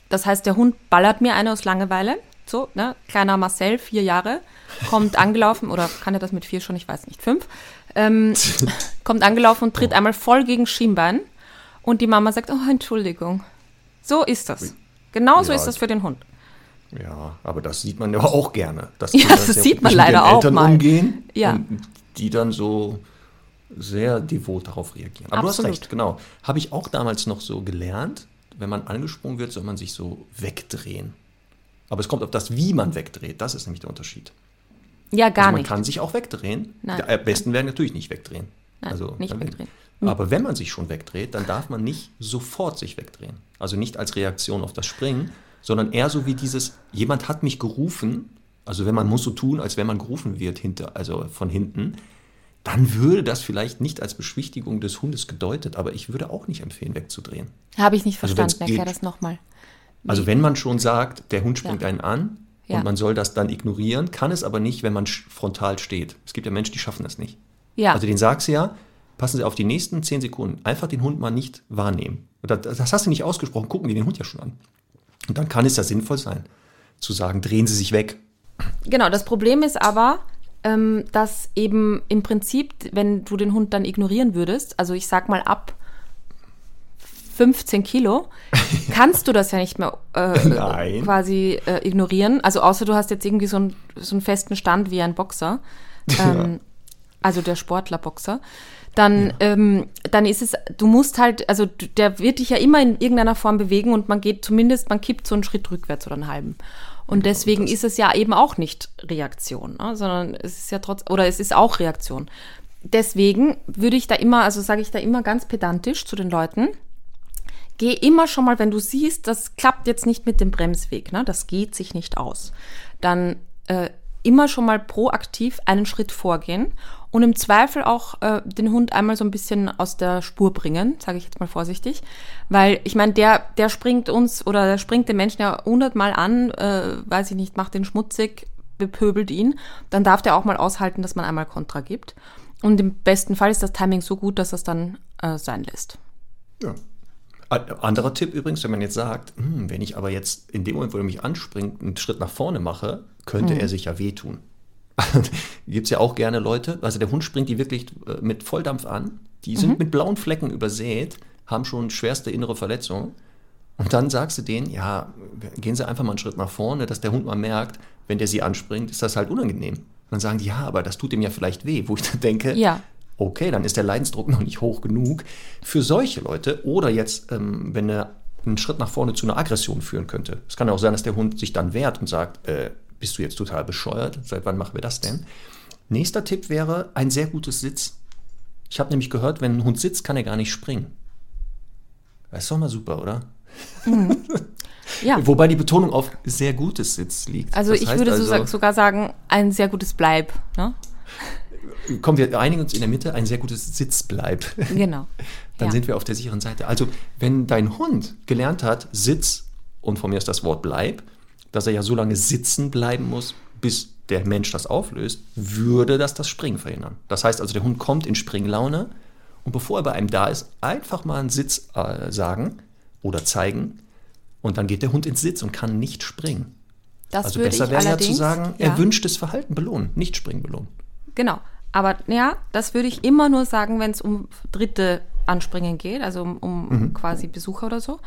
Das heißt, der Hund ballert mir eine aus Langeweile. So, ne? Kleiner Marcel, vier Jahre, kommt angelaufen, oder kann er das mit vier schon, ich weiß nicht, fünf, ähm, [laughs] kommt angelaufen und tritt einmal voll gegen das Schienbein. Und die Mama sagt, oh, Entschuldigung. So ist das. Genauso Ja, ist das für den Hund. Ja, aber das sieht man ja auch gerne. Dass [laughs] Ja, das sehr sieht man leider den auch Eltern mal. umgehen Ja. die dann so sehr devot darauf reagieren. Aber du Absolut. hast recht, genau. Habe ich auch damals noch so gelernt, wenn man angesprungen wird, soll man sich so wegdrehen. Aber es kommt auf das, wie man wegdreht. Das ist nämlich der Unterschied. Ja, gar also man nicht. kann sich auch wegdrehen. Nein. Am besten wäre natürlich nicht wegdrehen. Nein, also, nicht wegdrehen. Aber wenn man sich schon wegdreht, dann darf man nicht sofort sich wegdrehen. Also nicht als Reaktion auf das Springen, sondern eher so wie dieses, jemand hat mich gerufen, also wenn man muss so tun, als wenn man gerufen wird, hinter, also von hinten, dann würde das vielleicht nicht als Beschwichtigung des Hundes gedeutet, aber ich würde auch nicht empfehlen, wegzudrehen. Habe ich nicht Also verstanden. Erklär geht. das nochmal. Also wenn man schon sagt, der Hund springt Ja. einen an Ja. und man soll das dann ignorieren, kann es aber nicht, wenn man frontal steht. Es gibt ja Menschen, die schaffen das nicht. Ja. Also den sagst du ja, passen Sie auf die nächsten zehn Sekunden. Einfach den Hund mal nicht wahrnehmen. Das, das hast du nicht ausgesprochen, gucken die den Hund ja schon an. Und dann kann es ja sinnvoll sein, zu sagen, drehen Sie sich weg. Genau, das Problem ist aber, ähm, dass eben im Prinzip, wenn du den Hund dann ignorieren würdest, also ich sag mal ab 15 Kilo, [laughs] kannst du das ja nicht mehr äh, quasi äh, ignorieren. Also außer du hast jetzt irgendwie so, ein, so einen festen Stand wie ein Boxer, ähm, also der Sportler-Boxer. Dann, ähm, dann ist es, du musst halt, also der wird dich ja immer in irgendeiner Form bewegen und man geht zumindest, man kippt so einen Schritt rückwärts oder einen halben. Und deswegen ist es ja eben auch nicht Reaktion, ne? sondern es ist ja trotz, oder es ist auch Reaktion. Deswegen würde ich da immer, also sage ich da immer ganz pedantisch zu den Leuten, geh immer schon mal, wenn du siehst, das klappt jetzt nicht mit dem Bremsweg, ne? das geht sich nicht aus, dann äh, immer schon mal proaktiv einen Schritt vorgehen und im Zweifel auch äh, den Hund einmal so ein bisschen aus der Spur bringen, sage ich jetzt mal vorsichtig, weil ich meine, der, der springt uns oder der springt den Menschen ja hundertmal an, äh, weiß ich nicht, macht den schmutzig, bepöbelt ihn, dann darf der auch mal aushalten, dass man einmal Kontra gibt. Und im besten Fall ist das Timing so gut, dass es dann äh, sein lässt. Ja. Anderer Tipp übrigens, wenn man jetzt sagt, hm, wenn ich aber jetzt in dem Moment, wo er mich anspringt, einen Schritt nach vorne mache, könnte er sich ja wehtun. [laughs] Gibt es ja auch gerne Leute, also der Hund springt die wirklich äh, mit Volldampf an, die sind mit blauen Flecken übersät, haben schon schwerste innere Verletzungen. Und dann sagst du denen, ja, gehen Sie einfach mal einen Schritt nach vorne, dass der Hund mal merkt, wenn der sie anspringt, ist das halt unangenehm. Und dann sagen die, ja, aber das tut ihm ja vielleicht weh, wo ich dann denke, Ja. okay, dann ist der Leidensdruck noch nicht hoch genug für solche Leute. Oder jetzt, ähm, wenn er einen Schritt nach vorne zu einer Aggression führen könnte. Es kann ja auch sein, dass der Hund sich dann wehrt und sagt, äh, bist du jetzt total bescheuert? Seit wann machen wir das denn? Nächster Tipp wäre ein sehr gutes Sitz. Ich habe nämlich gehört, wenn ein Hund sitzt, kann er gar nicht springen. Das ist doch mal super, oder? Ja. [laughs] Wobei die Betonung auf sehr gutes Sitz liegt. Also Das ich würde so also, sogar sagen, ein sehr gutes Bleib. Ne? Kommen wir einigen uns in der Mitte, ein sehr gutes Sitzbleib. Genau. [laughs] Dann ja. sind wir auf der sicheren Seite. Also, wenn dein Hund gelernt hat, Sitz, und von mir ist das Wort Bleib, dass er ja so lange sitzen bleiben muss, bis der Mensch das auflöst, würde das das Springen verhindern. Das heißt also, der Hund kommt in Springlaune und bevor er bei einem da ist, einfach mal einen Sitz äh, sagen oder zeigen und dann geht der Hund ins Sitz und kann nicht springen. das Also besser wäre ja zu sagen, ja, erwünschtes Verhalten belohnen, nicht Springen belohnen. Genau. Aber ja, das würde ich immer nur sagen, wenn es um dritte Anspringen geht, also um, um Mhm. quasi Besucher oder so.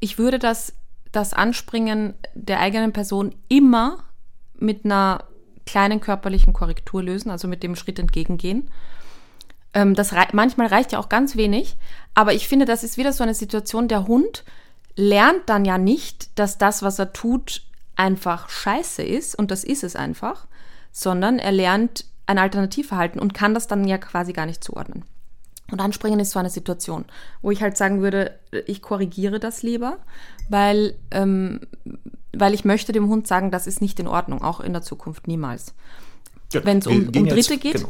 Ich würde das, das Anspringen der eigenen Person immer mit einer kleinen körperlichen Korrektur lösen, also mit dem Schritt entgegengehen. Ähm, das rei manchmal reicht ja auch ganz wenig, aber ich finde, das ist wieder so eine Situation, der Hund lernt dann ja nicht, dass das, was er tut, einfach scheiße ist und das ist es einfach, sondern er lernt ein Alternativverhalten und kann das dann ja quasi gar nicht zuordnen. Und Anspringen ist so eine Situation, wo ich halt sagen würde, ich korrigiere das lieber, weil, ähm, weil ich möchte dem Hund sagen, das ist nicht in Ordnung, auch in der Zukunft niemals. Wenn es um, um jetzt- Dritte geht, Genau.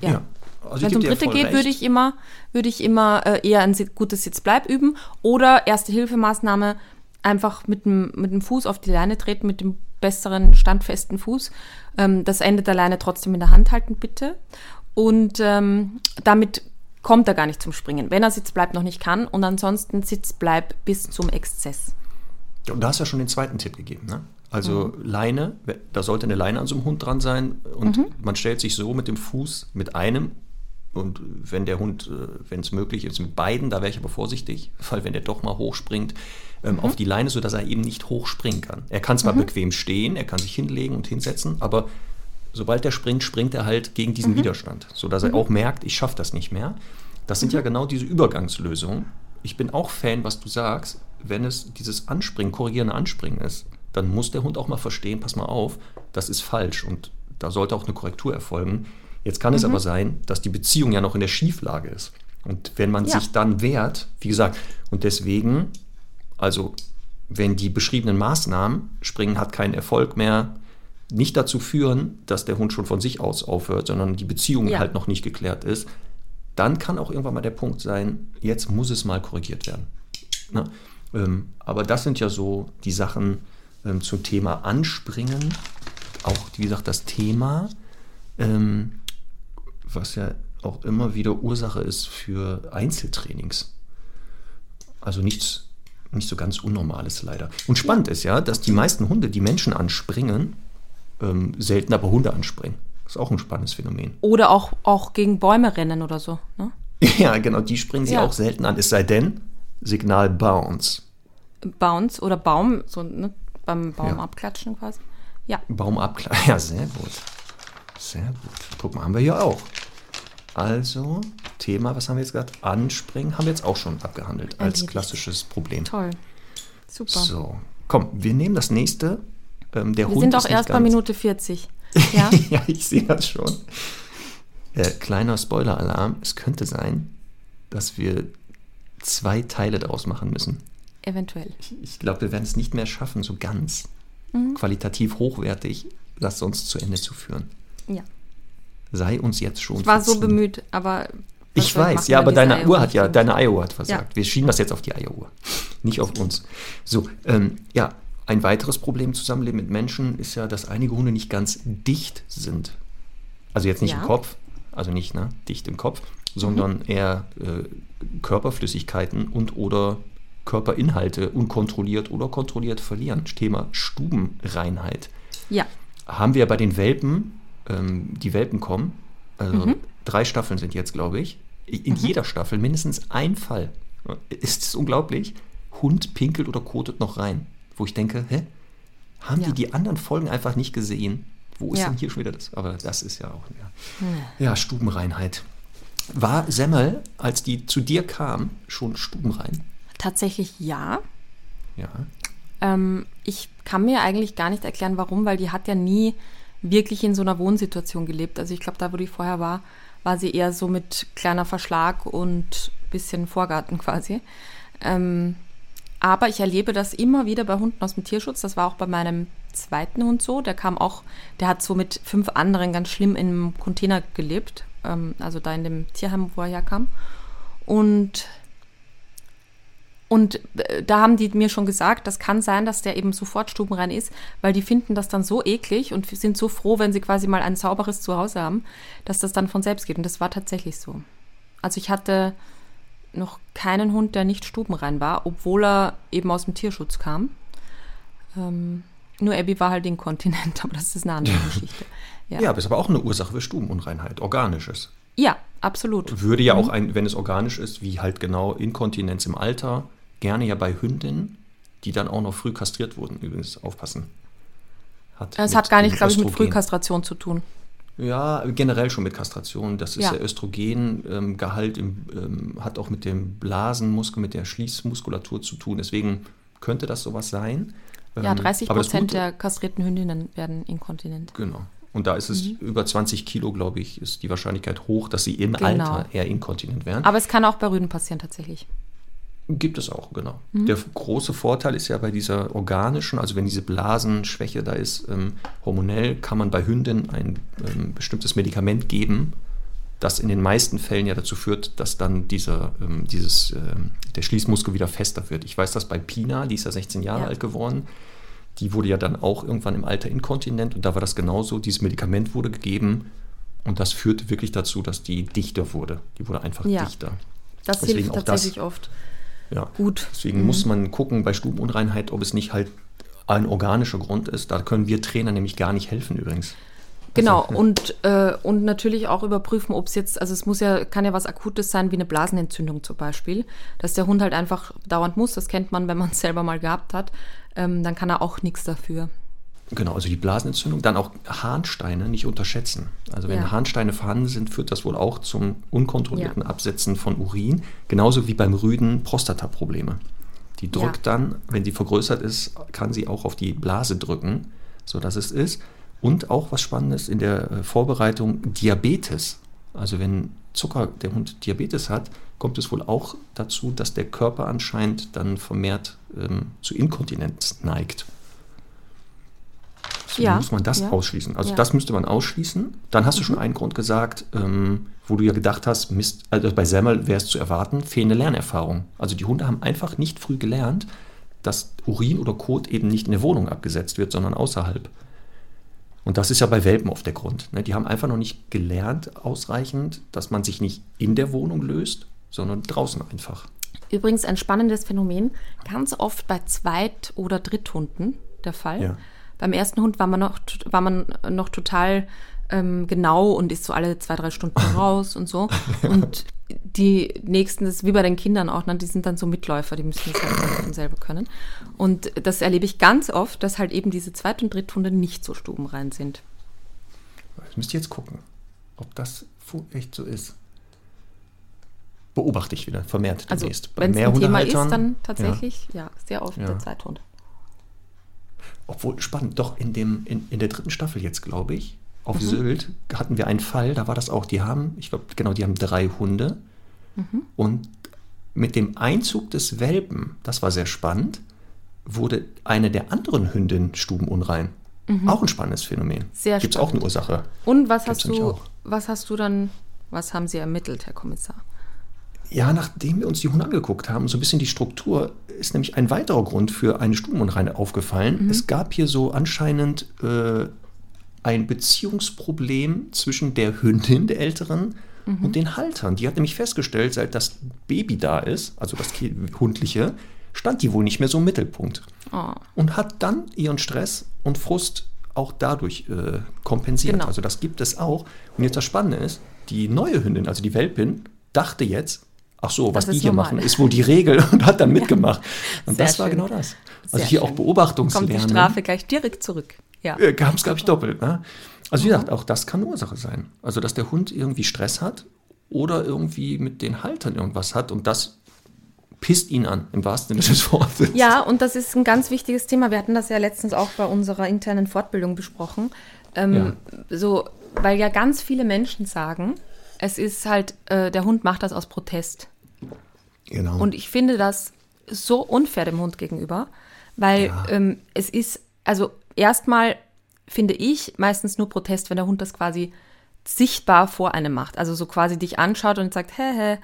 ja. Ja. Also Wenn es um Dritte geht, recht. würde ich immer, würde ich immer äh, eher ein gutes Sitzbleib üben oder erste Hilfemaßnahme einfach mit dem, mit dem Fuß auf die Leine treten, mit dem besseren, standfesten Fuß. Ähm, das Ende der Leine trotzdem in der Hand halten, bitte. Und ähm, damit kommt er gar nicht zum Springen, wenn er Sitzbleib noch nicht kann. Und ansonsten Sitzbleib bis zum Exzess. Und da hast du ja schon den zweiten Tipp gegeben. Ne? Also Mhm. Leine, da sollte eine Leine an so einem Hund dran sein und man stellt sich so mit dem Fuß mit einem und wenn der Hund, äh, wenn es möglich ist, mit beiden, da wäre ich aber vorsichtig, [laughs] weil wenn der doch mal hochspringt, ähm, Mhm. auf die Leine, sodass er eben nicht hochspringen kann. Er kann zwar bequem stehen, er kann sich hinlegen und hinsetzen, aber sobald er springt, springt er halt gegen Mhm. diesen Widerstand, sodass er auch merkt, ich schaffe das nicht mehr. Das Mhm. sind ja genau diese Übergangslösungen. Ich bin auch Fan, was du sagst, wenn es dieses Anspringen, korrigierende Anspringen ist, dann muss der Hund auch mal verstehen, pass mal auf, das ist falsch und da sollte auch eine Korrektur erfolgen. Jetzt kann es Mhm. aber sein, dass die Beziehung ja noch in der Schieflage ist. Und wenn man Ja. sich dann wehrt, wie gesagt, und deswegen, also wenn die beschriebenen Maßnahmen, Springen hat keinen Erfolg mehr, nicht dazu führen, dass der Hund schon von sich aus aufhört, sondern die Beziehung Ja. halt noch nicht geklärt ist, dann kann auch irgendwann mal der Punkt sein, jetzt muss es mal korrigiert werden. Ne? Ähm, aber das sind ja so die Sachen ähm, zum Thema Anspringen. Auch, wie gesagt, das Thema, ähm, was ja auch immer wieder Ursache ist für Einzeltrainings. Also nichts, nicht so ganz Unnormales leider. Und spannend ist ja, dass die meisten Hunde, die Menschen anspringen, ähm, selten aber Hunde anspringen. Das ist auch ein spannendes Phänomen. Oder auch, auch gegen Bäume rennen oder so. Ne? [laughs] Ja, genau, die springen sie Ja. auch selten an. Es sei denn, Signal Bounce. Bounce oder Baum, so ne, beim Baum Ja. abklatschen quasi. Ja, Baum abklar. [laughs] Ja, sehr gut. Sehr gut. Guck mal, haben wir hier auch. Also, Thema, was haben wir jetzt gesagt? Anspringen haben wir jetzt auch schon abgehandelt als klassisches Problem. toll. Super. So, komm, wir nehmen das nächste. Ähm, der Wir Hund sind auch nicht erst bei Minute 40. [laughs] Ja, ja, ich sehe das schon. Äh, kleiner Spoiler-Alarm. Es könnte sein, dass wir zwei Teile daraus machen müssen. eventuell. Ich, ich glaube, wir werden es nicht mehr schaffen, so ganz Mhm. qualitativ hochwertig das sonst zu Ende zu führen. Ja. Sei uns jetzt schon Ich war so verziehen. bemüht, aber. Ich weiß, ja, aber deine Uhr hat ja, deine Eieruhr hat versagt. Ja. Wir schieben das jetzt auf die Eieruhr, nicht auf uns. So, ähm, ja, ein weiteres Problem im Zusammenleben mit Menschen ist ja, dass einige Hunde nicht ganz dicht sind. Also jetzt nicht Ja. im Kopf, also nicht ne, dicht im Kopf, sondern eher äh, Körperflüssigkeiten und oder Körperinhalte unkontrolliert oder kontrolliert verlieren. Thema Stubenreinheit Ja, haben wir bei den Welpen, ähm, die Welpen kommen, also Mhm. drei Staffeln sind jetzt, glaube ich, in jeder Staffel mindestens ein Fall. Ist es unglaublich? Hund pinkelt oder kotet noch rein. Wo ich denke, hä? Haben Ja. die die anderen Folgen einfach nicht gesehen? Wo ist Ja. denn hier schon wieder das? Aber das ist ja auch, ja, ja Stubenreinheit. War Semmel, als die zu dir kam, schon stubenrein? tatsächlich ja. Ja. Ähm, ich kann mir eigentlich gar nicht erklären, warum, weil die hat ja nie wirklich in so einer Wohnsituation gelebt. Also ich glaube, da, wo die vorher war, war sie eher so mit kleiner Verschlag und bisschen Vorgarten quasi. Ähm, aber ich erlebe das immer wieder bei Hunden aus dem Tierschutz. Das war auch bei meinem zweiten Hund so. Der kam auch, der hat so mit fünf anderen ganz schlimm im Container gelebt. Ähm, also da in dem Tierheim, wo er herkam. Und und äh, da haben die mir schon gesagt, das kann sein, dass der eben sofort stubenrein ist, weil die finden das dann so eklig und sind so froh, wenn sie quasi mal ein sauberes Zuhause haben, dass das dann von selbst geht. Und das war tatsächlich so. Also ich hatte noch keinen Hund, der nicht stubenrein war, obwohl er eben aus dem Tierschutz kam. Ähm, nur Abby war halt inkontinent, [laughs] aber das ist eine andere Geschichte. Ja, ja, ja. aber ist aber auch eine Ursache für Stubenunreinheit, organisches. absolut. Würde ja auch, ein, wenn es organisch ist, wie halt genau Inkontinenz im Alter, gerne ja bei Hündinnen, die dann auch noch früh kastriert wurden, übrigens aufpassen. Hat Es hat gar nicht, glaube ich, mit Frühkastration zu tun. Ja, generell schon mit Kastration. Das ist Ja. der Östrogengehalt, im, ähm, hat auch mit dem Blasenmuskel, mit der Schließmuskulatur zu tun. Deswegen könnte das sowas sein. Ja, Ähm, 30 aber das Prozent der kastrierten Hündinnen werden inkontinent. Genau. Und da ist es Mhm. über 20 Kilo, glaube ich, ist die Wahrscheinlichkeit hoch, dass sie im Genau. Alter eher inkontinent werden. Aber es kann auch bei Rüden passieren tatsächlich. Gibt es auch, genau. Mhm. Der große Vorteil ist ja bei dieser organischen, also wenn diese Blasenschwäche da ist, ähm, hormonell kann man bei Hündinnen ein ähm, bestimmtes Medikament geben, das in den meisten Fällen ja dazu führt, dass dann dieser, ähm, dieses, ähm, der Schließmuskel wieder fester wird. Ich weiß das bei Pina, die ist ja 16 Jahre Ja. alt geworden. Die wurde ja dann auch irgendwann im Alter inkontinent und da war das genauso. Dieses Medikament wurde gegeben und das führte wirklich dazu, dass die dichter wurde. Die wurde einfach Ja. dichter. Das Deswegen hilft auch das. tatsächlich oft. Ja. Gut. Deswegen muss man gucken bei Stubenunreinheit, ob es nicht halt ein organischer Grund ist. Da können wir Trainer nämlich gar nicht helfen übrigens. Genau, Also, und, äh, und natürlich auch überprüfen, ob es jetzt, also es muss ja, kann ja was Akutes sein, wie eine Blasenentzündung zum Beispiel, dass der Hund halt einfach dauernd muss, das kennt man, wenn man es selber mal gehabt hat, ähm, dann kann er auch nichts dafür. Genau, also die Blasenentzündung. Dann auch Harnsteine nicht unterschätzen. Also wenn Ja. Harnsteine vorhanden sind, führt das wohl auch zum unkontrollierten Ja. Absetzen von Urin. Genauso wie beim Rüden Prostataprobleme. Die drückt dann, wenn sie vergrößert ist, kann sie auch auf die Blase drücken, sodass es ist. Und auch was Spannendes in der äh, Vorbereitung Diabetes. Also wenn Zucker, der Hund Diabetes hat, kommt es wohl auch dazu, dass der Körper anscheinend dann vermehrt ähm, zu Inkontinenz neigt. Deswegen Ja, muss man das ja. ausschließen. Also Ja. das müsste man ausschließen. Dann hast du schon einen Grund gesagt, ähm, wo du ja gedacht hast, Mist, also bei Semmel wäre es zu erwarten, fehlende Lernerfahrung. Also die Hunde haben einfach nicht früh gelernt, dass Urin oder Kot eben nicht in der Wohnung abgesetzt wird, sondern außerhalb. Und das ist ja bei Welpen oft der Grund. Ne? Die haben einfach noch nicht gelernt ausreichend, dass man sich nicht in der Wohnung löst, sondern draußen einfach. Übrigens ein spannendes Phänomen, ganz oft bei Zweit- oder Dritthunden der Fall. Ja. Beim ersten Hund war man noch, war man noch total ähm, genau und ist so alle zwei, drei Stunden [laughs] raus und so. Und die nächsten, das ist wie bei den Kindern auch, ne? die sind dann so Mitläufer, die müssen das halt selber können. Und das erlebe ich ganz oft, dass halt eben diese Zweit- und Dritthunde nicht so stubenrein sind. Ich müsste jetzt gucken, ob das echt so ist. Beobachte ich wieder vermehrt also, demnächst. Wenn es ein Thema ist, dann tatsächlich, ja, ja sehr oft ja. der Zweithund. Obwohl, spannend, doch in, dem, in, in der dritten Staffel jetzt, glaube ich, auf mhm. Sylt hatten wir einen Fall, da war das auch, die haben, ich glaube, genau, die haben drei Hunde. Mhm. Und mit dem Einzug des Welpen, das war sehr spannend, wurde eine der anderen Hündinnen stubenunrein. Mhm. Auch ein spannendes Phänomen. Sehr Gibt es auch eine Ursache. Und was hast du, was hast du dann, was haben Sie ermittelt, Herr Kommissar? Ja, nachdem wir uns die Hunde angeguckt haben, so ein bisschen die Struktur, ist nämlich ein weiterer Grund für eine Stubenunreine aufgefallen. Mhm. Es gab hier so anscheinend äh, ein Beziehungsproblem zwischen der Hündin, der Älteren, mhm. und den Haltern. Die hat nämlich festgestellt, seit das Baby da ist, also das Hundliche, stand die wohl nicht mehr so im Mittelpunkt. Oh. Und hat dann ihren Stress und Frust auch dadurch äh, kompensiert. Genau. Also das gibt es auch. Und jetzt das Spannende ist, die neue Hündin, also die Welpin, dachte jetzt, ach so, was die hier normal. machen, ist wohl die Regel [laughs] und hat dann mitgemacht. Und das war genau das. Also Sehr hier schön. auch Beobachtungslernen. Kommt die Strafe gleich direkt zurück. Ja. Äh, Gab es, glaube ich, doppelt. Ne? Also wie gesagt, auch das kann Ursache sein. Also dass der Hund irgendwie Stress hat oder irgendwie mit den Haltern irgendwas hat und das pisst ihn an, im wahrsten Sinne des Wortes. Ja, und das ist ein ganz wichtiges Thema. Wir hatten das ja letztens auch bei unserer internen Fortbildung besprochen. Ähm, ja. So, weil ja ganz viele Menschen sagen, es ist halt, äh, der Hund macht das aus Protest. Genau. Und ich finde das so unfair dem Hund gegenüber, weil ja. ähm, es ist, also erstmal finde ich meistens nur Protest, wenn der Hund das quasi sichtbar vor einem macht. Also so quasi dich anschaut und sagt, hä, hä.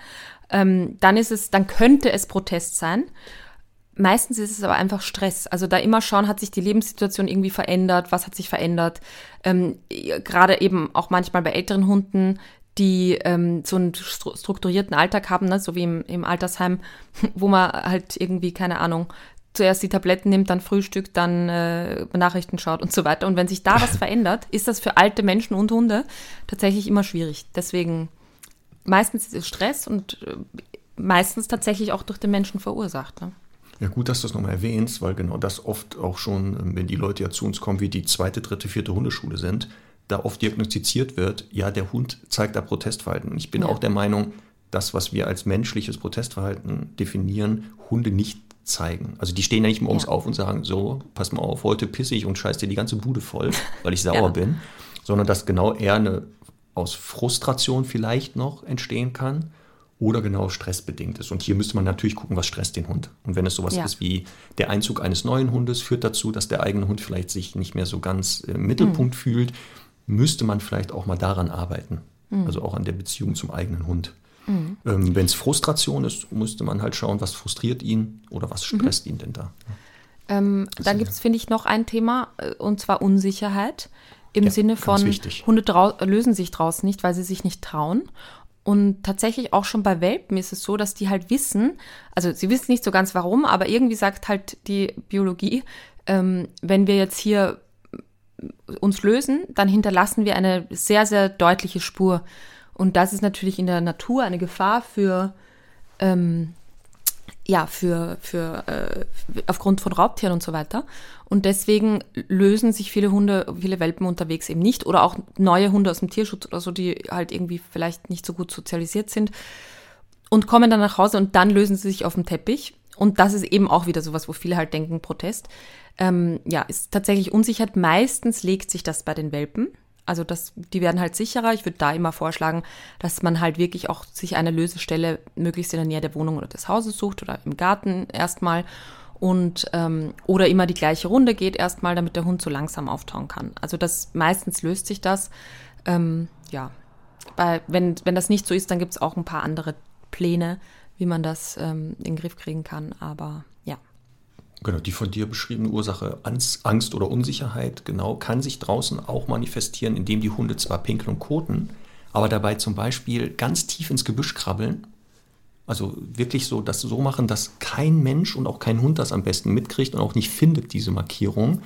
Ähm, dann ist es, dann könnte es Protest sein. Meistens ist es aber einfach Stress. Also da immer schauen, hat sich die Lebenssituation irgendwie verändert, was hat sich verändert. Ähm, Gerade eben auch manchmal bei älteren Hunden, die ähm, so einen strukturierten Alltag haben, ne? so wie im, im Altersheim, [laughs] wo man halt irgendwie, keine Ahnung, zuerst die Tabletten nimmt, dann Frühstück, dann äh, Nachrichten schaut und so weiter. Und wenn sich da was [laughs] verändert, ist das für alte Menschen und Hunde tatsächlich immer schwierig. Deswegen meistens ist es Stress und äh, meistens tatsächlich auch durch den Menschen verursacht. Ne? Ja, gut, dass du das nochmal erwähnst, weil genau das oft auch schon, ähm, wenn die Leute ja zu uns kommen, wie die zweite, dritte, vierte Hundeschule sind, da oft diagnostiziert wird, ja, der Hund zeigt da Protestverhalten. Und ich bin ja. auch der Meinung, das, was wir als menschliches Protestverhalten definieren, Hunde nicht zeigen. Also die stehen ja nicht morgens ja. auf und sagen, so, pass mal auf, heute pisse ich und scheiß dir die ganze Bude voll, [laughs] weil ich sauer ja. bin, sondern dass genau eher eine aus Frustration vielleicht noch entstehen kann oder genau stressbedingt ist. Und hier müsste man natürlich gucken, was stresst den Hund. Und wenn es sowas ja. ist wie der Einzug eines neuen Hundes führt dazu, dass der eigene Hund vielleicht sich nicht mehr so ganz im Mittelpunkt mhm. fühlt, müsste man vielleicht auch mal daran arbeiten. Mhm. Also auch an der Beziehung zum eigenen Hund. Mhm. Ähm, Wenn es Frustration ist, müsste man halt schauen, was frustriert ihn oder was mhm. stresst ihn denn da. Ähm, dann gibt es, finde ich, noch ein Thema, äh, und zwar Unsicherheit. Im ja, Sinne von, Hunde lösen sich draußen nicht, weil sie sich nicht trauen. Und tatsächlich auch schon bei Welpen ist es so, dass die halt wissen, also sie wissen nicht so ganz warum, aber irgendwie sagt halt die Biologie, ähm, wenn wir jetzt hier uns lösen, dann hinterlassen wir eine sehr, sehr deutliche Spur. Und das ist natürlich in der Natur eine Gefahr für, ähm, ja, für, für, äh, aufgrund von Raubtieren und so weiter. Und deswegen lösen sich viele Hunde, viele Welpen unterwegs eben nicht oder auch neue Hunde aus dem Tierschutz oder so, die halt irgendwie vielleicht nicht so gut sozialisiert sind und kommen dann nach Hause und dann lösen sie sich auf dem Teppich. Und das ist eben auch wieder sowas, wo viele halt denken, Protest. Ähm, ja, ist tatsächlich Unsicherheit. Meistens legt sich das bei den Welpen. Also das, die werden halt sicherer. Ich würde da immer vorschlagen, dass man halt wirklich auch sich eine Lösestelle möglichst in der Nähe der Wohnung oder des Hauses sucht oder im Garten erstmal und ähm, oder immer die gleiche Runde geht erstmal, damit der Hund so langsam auftauen kann. Also das meistens löst sich das. Ähm, ja, Bei, wenn, wenn das nicht so ist, dann gibt es auch ein paar andere Pläne, wie man das ähm, in den Griff kriegen kann. Aber ja. Genau, die von dir beschriebene Ursache Angst oder Unsicherheit, genau, kann sich draußen auch manifestieren, indem die Hunde zwar pinkeln und koten, aber dabei zum Beispiel ganz tief ins Gebüsch krabbeln. Also wirklich so das so machen, dass kein Mensch und auch kein Hund das am besten mitkriegt und auch nicht findet, diese Markierung.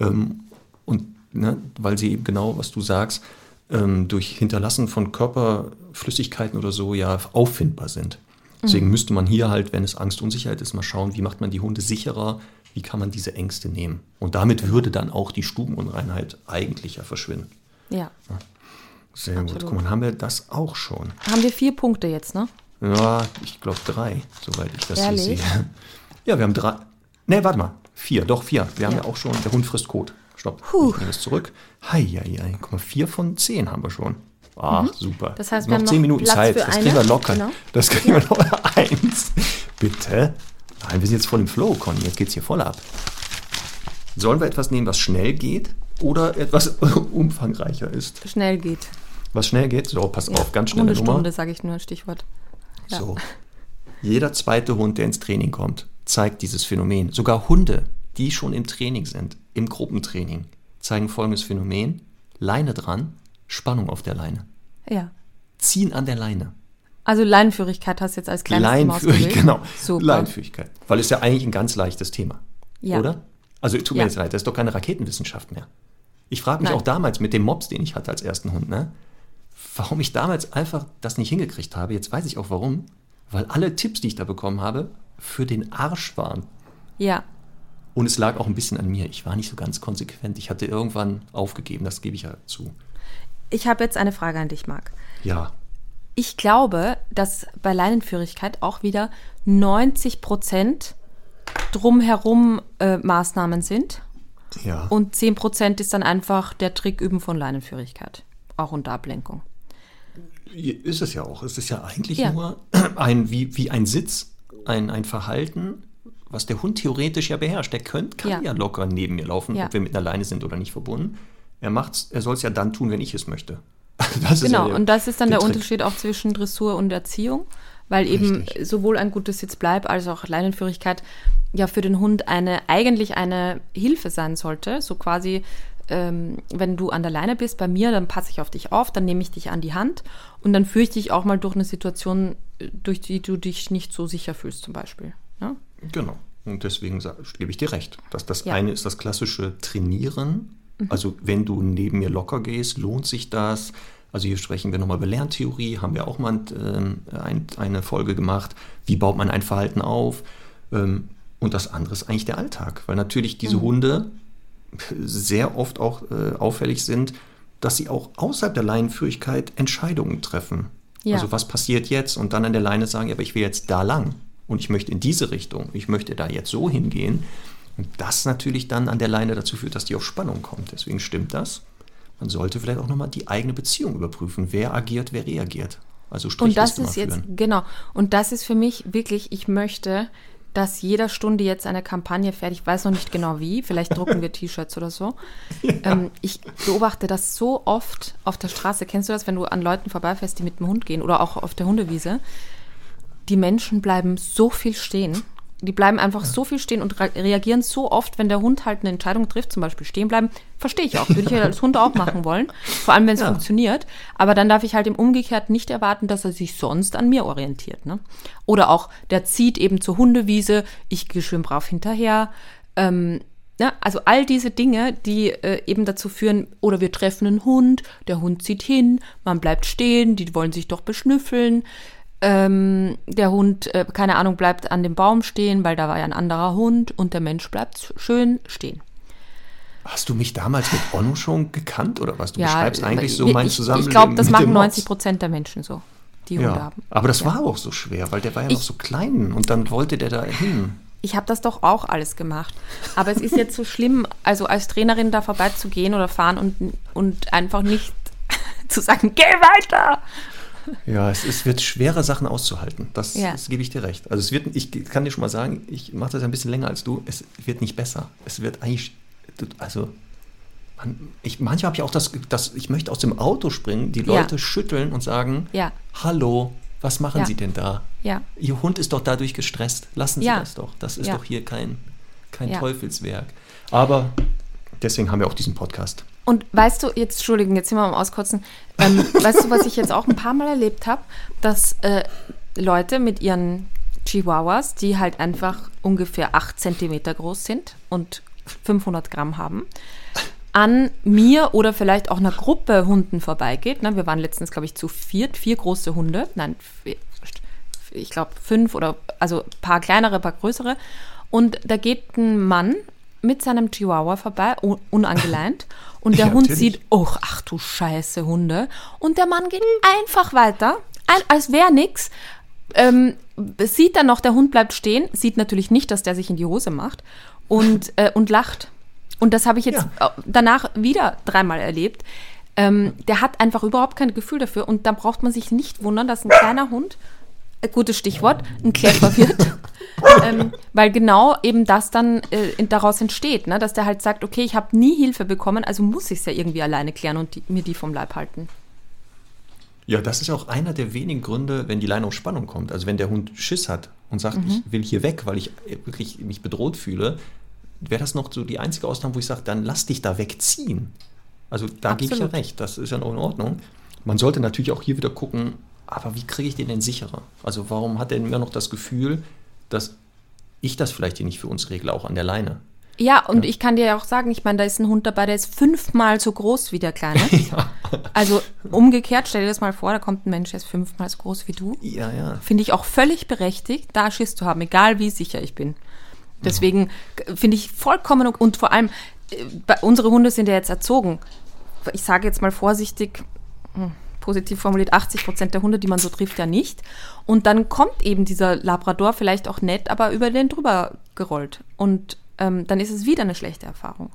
Ähm, und ne, weil sie eben genau, was du sagst, ähm, durch Hinterlassen von Körperflüssigkeiten oder so ja auffindbar sind. Deswegen mhm. müsste man hier halt, wenn es Angst, Unsicherheit ist, mal schauen, wie macht man die Hunde sicherer, wie kann man diese Ängste nehmen. Und damit würde dann auch die Stubenunreinheit eigentlich ja verschwinden. Ja. ja. Sehr Absolut. gut. Guck mal, haben wir das auch schon. Haben wir vier Punkte jetzt, ne? Ja, ich glaube drei, soweit ich das Ehrlich? hier sehe. Ja, wir haben drei. Ne, warte mal. Vier, doch vier. Wir haben ja, ja auch schon, der Hund frisst Kot. Stopp. Puh. Ich nehme das zurück. Hei, hei, hei. Guck mal, vier von zehn haben wir schon. Ah, mhm. super. Das heißt, wir noch zehn Minuten Platz Zeit. Das eine. kriegen wir locker. Genau. Das kriegen wir noch [laughs] eins. Bitte. Nein, wir sind jetzt voll im Flow, Conny. Jetzt geht's hier voll ab. Sollen wir etwas nehmen, was schnell geht oder etwas [laughs] umfangreicher ist? Schnell geht. Was schnell geht? So, pass auf, ganz schnell. Eine Stunde, sage ich nur, ein Stichwort. Ja. So. Jeder zweite Hund, der ins Training kommt, zeigt dieses Phänomen. Sogar Hunde, die schon im Training sind, im Gruppentraining, zeigen folgendes Phänomen. Leine dran, Spannung auf der Leine. Ja. Ziehen an der Leine. Also Leinenführigkeit hast du jetzt als kleines Leinenführigkeit, [laughs] genau. Super. Leinenführigkeit. Weil es ja eigentlich ein ganz leichtes Thema. Ja. Oder? Also tut mir Ja. jetzt leid, das ist doch keine Raketenwissenschaft mehr. Ich frage mich Nein. auch damals mit dem Mops, den ich hatte als ersten Hund, ne? warum ich damals einfach das nicht hingekriegt habe. Jetzt weiß ich auch warum. Weil alle Tipps, die ich da bekommen habe, für den Arsch waren. Ja. Und es lag auch ein bisschen an mir. Ich war nicht so ganz konsequent. Ich hatte irgendwann aufgegeben, das gebe ich ja zu. Ich habe jetzt eine Frage an dich, Marc. Ja, Ich glaube, dass bei Leinenführigkeit auch wieder 90 Prozent drumherum äh, Maßnahmen sind ja. und 10 Prozent ist dann einfach der Trick üben von Leinenführigkeit. Auch unter Ablenkung. Ist es ja auch. Es ist ja eigentlich Ja. nur [clears throat] ein, wie, wie ein Sitz, ein, ein Verhalten, was der Hund theoretisch ja beherrscht. Der könnt, kann ja. Ja. locker neben mir laufen, ob wir mit einer Leine sind oder nicht verbunden. Er macht's, er soll es ja dann tun, wenn ich es möchte. [laughs] Das ist Genau, ja der- und das ist dann der, Trick. Unterschied auch zwischen Dressur und Erziehung, weil eben Richtig. sowohl ein gutes Sitzbleib als auch Leinenführigkeit ja für den Hund eine eigentlich eine Hilfe sein sollte. So quasi, ähm, wenn du an der Leine bist bei mir, dann passe ich auf dich auf, dann nehme ich dich an die Hand und dann führe ich dich auch mal durch eine Situation, äh, durch die du dich nicht so sicher fühlst, zum Beispiel. Ja? Genau. Und deswegen gebe ich dir recht. Das, das Ja. Eine ist das klassische Trainieren. Also wenn du neben mir locker gehst, lohnt sich das. Also hier sprechen wir nochmal über Lerntheorie, haben wir auch mal ähm, ein, eine Folge gemacht. Wie baut man ein Verhalten auf? Ähm, und das andere ist eigentlich der Alltag, weil natürlich diese Mhm. Hunde sehr oft auch äh, auffällig sind, dass sie auch außerhalb der Leinenführigkeit Entscheidungen treffen. Ja. Also was passiert jetzt und dann an der Leine sagen, ja, aber ich will jetzt da lang und ich möchte in diese Richtung, ich möchte da jetzt so hingehen. Und das natürlich dann an der Leine dazu führt, dass die auf Spannung kommt. Deswegen stimmt das. Man sollte vielleicht auch nochmal die eigene Beziehung überprüfen. Wer agiert, wer reagiert. Also Und das ist jetzt, führen. genau, und das ist für mich wirklich, ich möchte, dass jeder Stunde jetzt eine Kampagne fährt. Ich weiß noch nicht genau wie, vielleicht drucken wir [laughs] T-Shirts oder so. Ähm, ich beobachte das so oft auf der Straße. Kennst du das, wenn du an Leuten vorbeifährst, die mit dem Hund gehen oder auch auf der Hundewiese? Die Menschen bleiben so viel stehen. Die bleiben einfach so viel stehen und re reagieren so oft, wenn der Hund halt eine Entscheidung trifft, zum Beispiel stehen bleiben. Verstehe ich auch, würde ich ja als Hund auch machen wollen. [laughs] Vor allem, wenn es Ja. funktioniert. Aber dann darf ich halt im Umgekehrt nicht erwarten, dass er sich sonst an mir orientiert. Ne? Oder auch, der zieht eben zur Hundewiese, ich gehe schön brav hinterher. Ähm, ja, also all diese Dinge, die äh, eben dazu führen, oder wir treffen einen Hund, der Hund zieht hin, man bleibt stehen, die wollen sich doch beschnüffeln. Ähm, der Hund, äh, keine Ahnung, bleibt an dem Baum stehen, weil da war ja ein anderer Hund und der Mensch bleibt schön stehen. Hast du mich damals mit Onno schon gekannt oder was? Du ja, beschreibst eigentlich so mein ich, Zusammenleben Ich glaube, das mit machen dem 90 Mops. Prozent der Menschen so, die Hunde Ja, haben. aber das Ja. war auch so schwer, weil der war ja noch Ich- so klein und dann wollte der da hin. Ich habe das doch auch alles gemacht. Aber es ist jetzt so schlimm, also als Trainerin da vorbeizugehen oder fahren und, und einfach nicht [laughs] zu sagen, geh weiter. [laughs] Ja, es, es wird schwerer, Sachen auszuhalten. Das, Ja. das gebe ich dir recht. Also es wird, ich kann dir schon mal sagen, ich mache das ein bisschen länger als du. Es wird nicht besser. Es wird eigentlich, also man, ich, manchmal habe ich auch das, das, ich möchte aus dem Auto springen, die Ja. Leute schütteln und sagen, Ja. hallo, was machen Ja. Sie denn da? Ja. Ihr Hund ist doch dadurch gestresst. Lassen Sie Ja. das doch. Das ist Ja. doch hier kein, kein Ja. Teufelswerk. Aber deswegen haben wir auch diesen Podcast. Und weißt du, jetzt, Entschuldigung, jetzt sind wir am Auskotzen. Ähm, [laughs] weißt du, was ich jetzt auch ein paar Mal erlebt habe? Dass äh, Leute mit ihren Chihuahuas, die halt einfach ungefähr 8 Zentimeter groß sind und 500 Gramm haben, an mir oder vielleicht auch einer Gruppe Hunden vorbeigeht. Ne? Wir waren letztens, glaube ich, zu viert, vier große Hunde. Nein, vier, ich glaube fünf oder also ein paar kleinere, ein paar größere. Und da geht ein Mann mit seinem Chihuahua vorbei, un unangeleint. [laughs] Und der Ja, Hund natürlich. sieht, oh, ach du scheiße Hunde. Und der Mann geht einfach weiter, als wäre nix. Ähm, sieht dann noch, der Hund bleibt stehen, sieht natürlich nicht, dass der sich in die Hose macht und, [laughs] äh, und lacht. Und das habe ich jetzt Ja. danach wieder dreimal erlebt. Ähm, der hat einfach überhaupt kein Gefühl dafür und da braucht man sich nicht wundern, dass ein [laughs] kleiner Hund, äh, gutes Stichwort, ein Kläffer wird. Ähm, weil genau eben das dann äh, daraus entsteht, ne? dass der halt sagt, okay, ich habe nie Hilfe bekommen, also muss ich es ja irgendwie alleine klären und die, mir die vom Leib halten. Ja, das ist auch einer der wenigen Gründe, wenn die Leine auf Spannung kommt. Also wenn der Hund Schiss hat und sagt, ich will hier weg, weil ich äh, wirklich mich bedroht fühle, wäre das noch so die einzige Ausnahme, wo ich sage, dann lass dich da wegziehen. Also da gebe ich ja recht, das ist ja noch in Ordnung. Man sollte natürlich auch hier wieder gucken, aber wie kriege ich den denn sicherer? Also warum hat er immer noch das Gefühl, dass ich das vielleicht hier nicht für uns regle, auch an der Leine? Ja, und ich kann dir ja auch sagen, ich meine, da ist ein Hund dabei, der ist fünfmal so groß wie der Kleine. [laughs] Also umgekehrt, stell dir das mal vor, da kommt ein Mensch, der ist fünfmal so groß wie du. Ja, ja. Finde ich auch völlig berechtigt, da Schiss zu haben, egal wie sicher ich bin. Deswegen äh, finde ich vollkommen und vor allem, äh, unsere Hunde sind ja jetzt erzogen. Ich sage jetzt mal vorsichtig, hm, positiv formuliert, 80 Prozent der Hunde, die man so trifft, ja nicht. Und dann kommt eben dieser Labrador vielleicht auch nett, aber über den drüber gerollt. Und ähm, dann ist es wieder eine schlechte Erfahrung.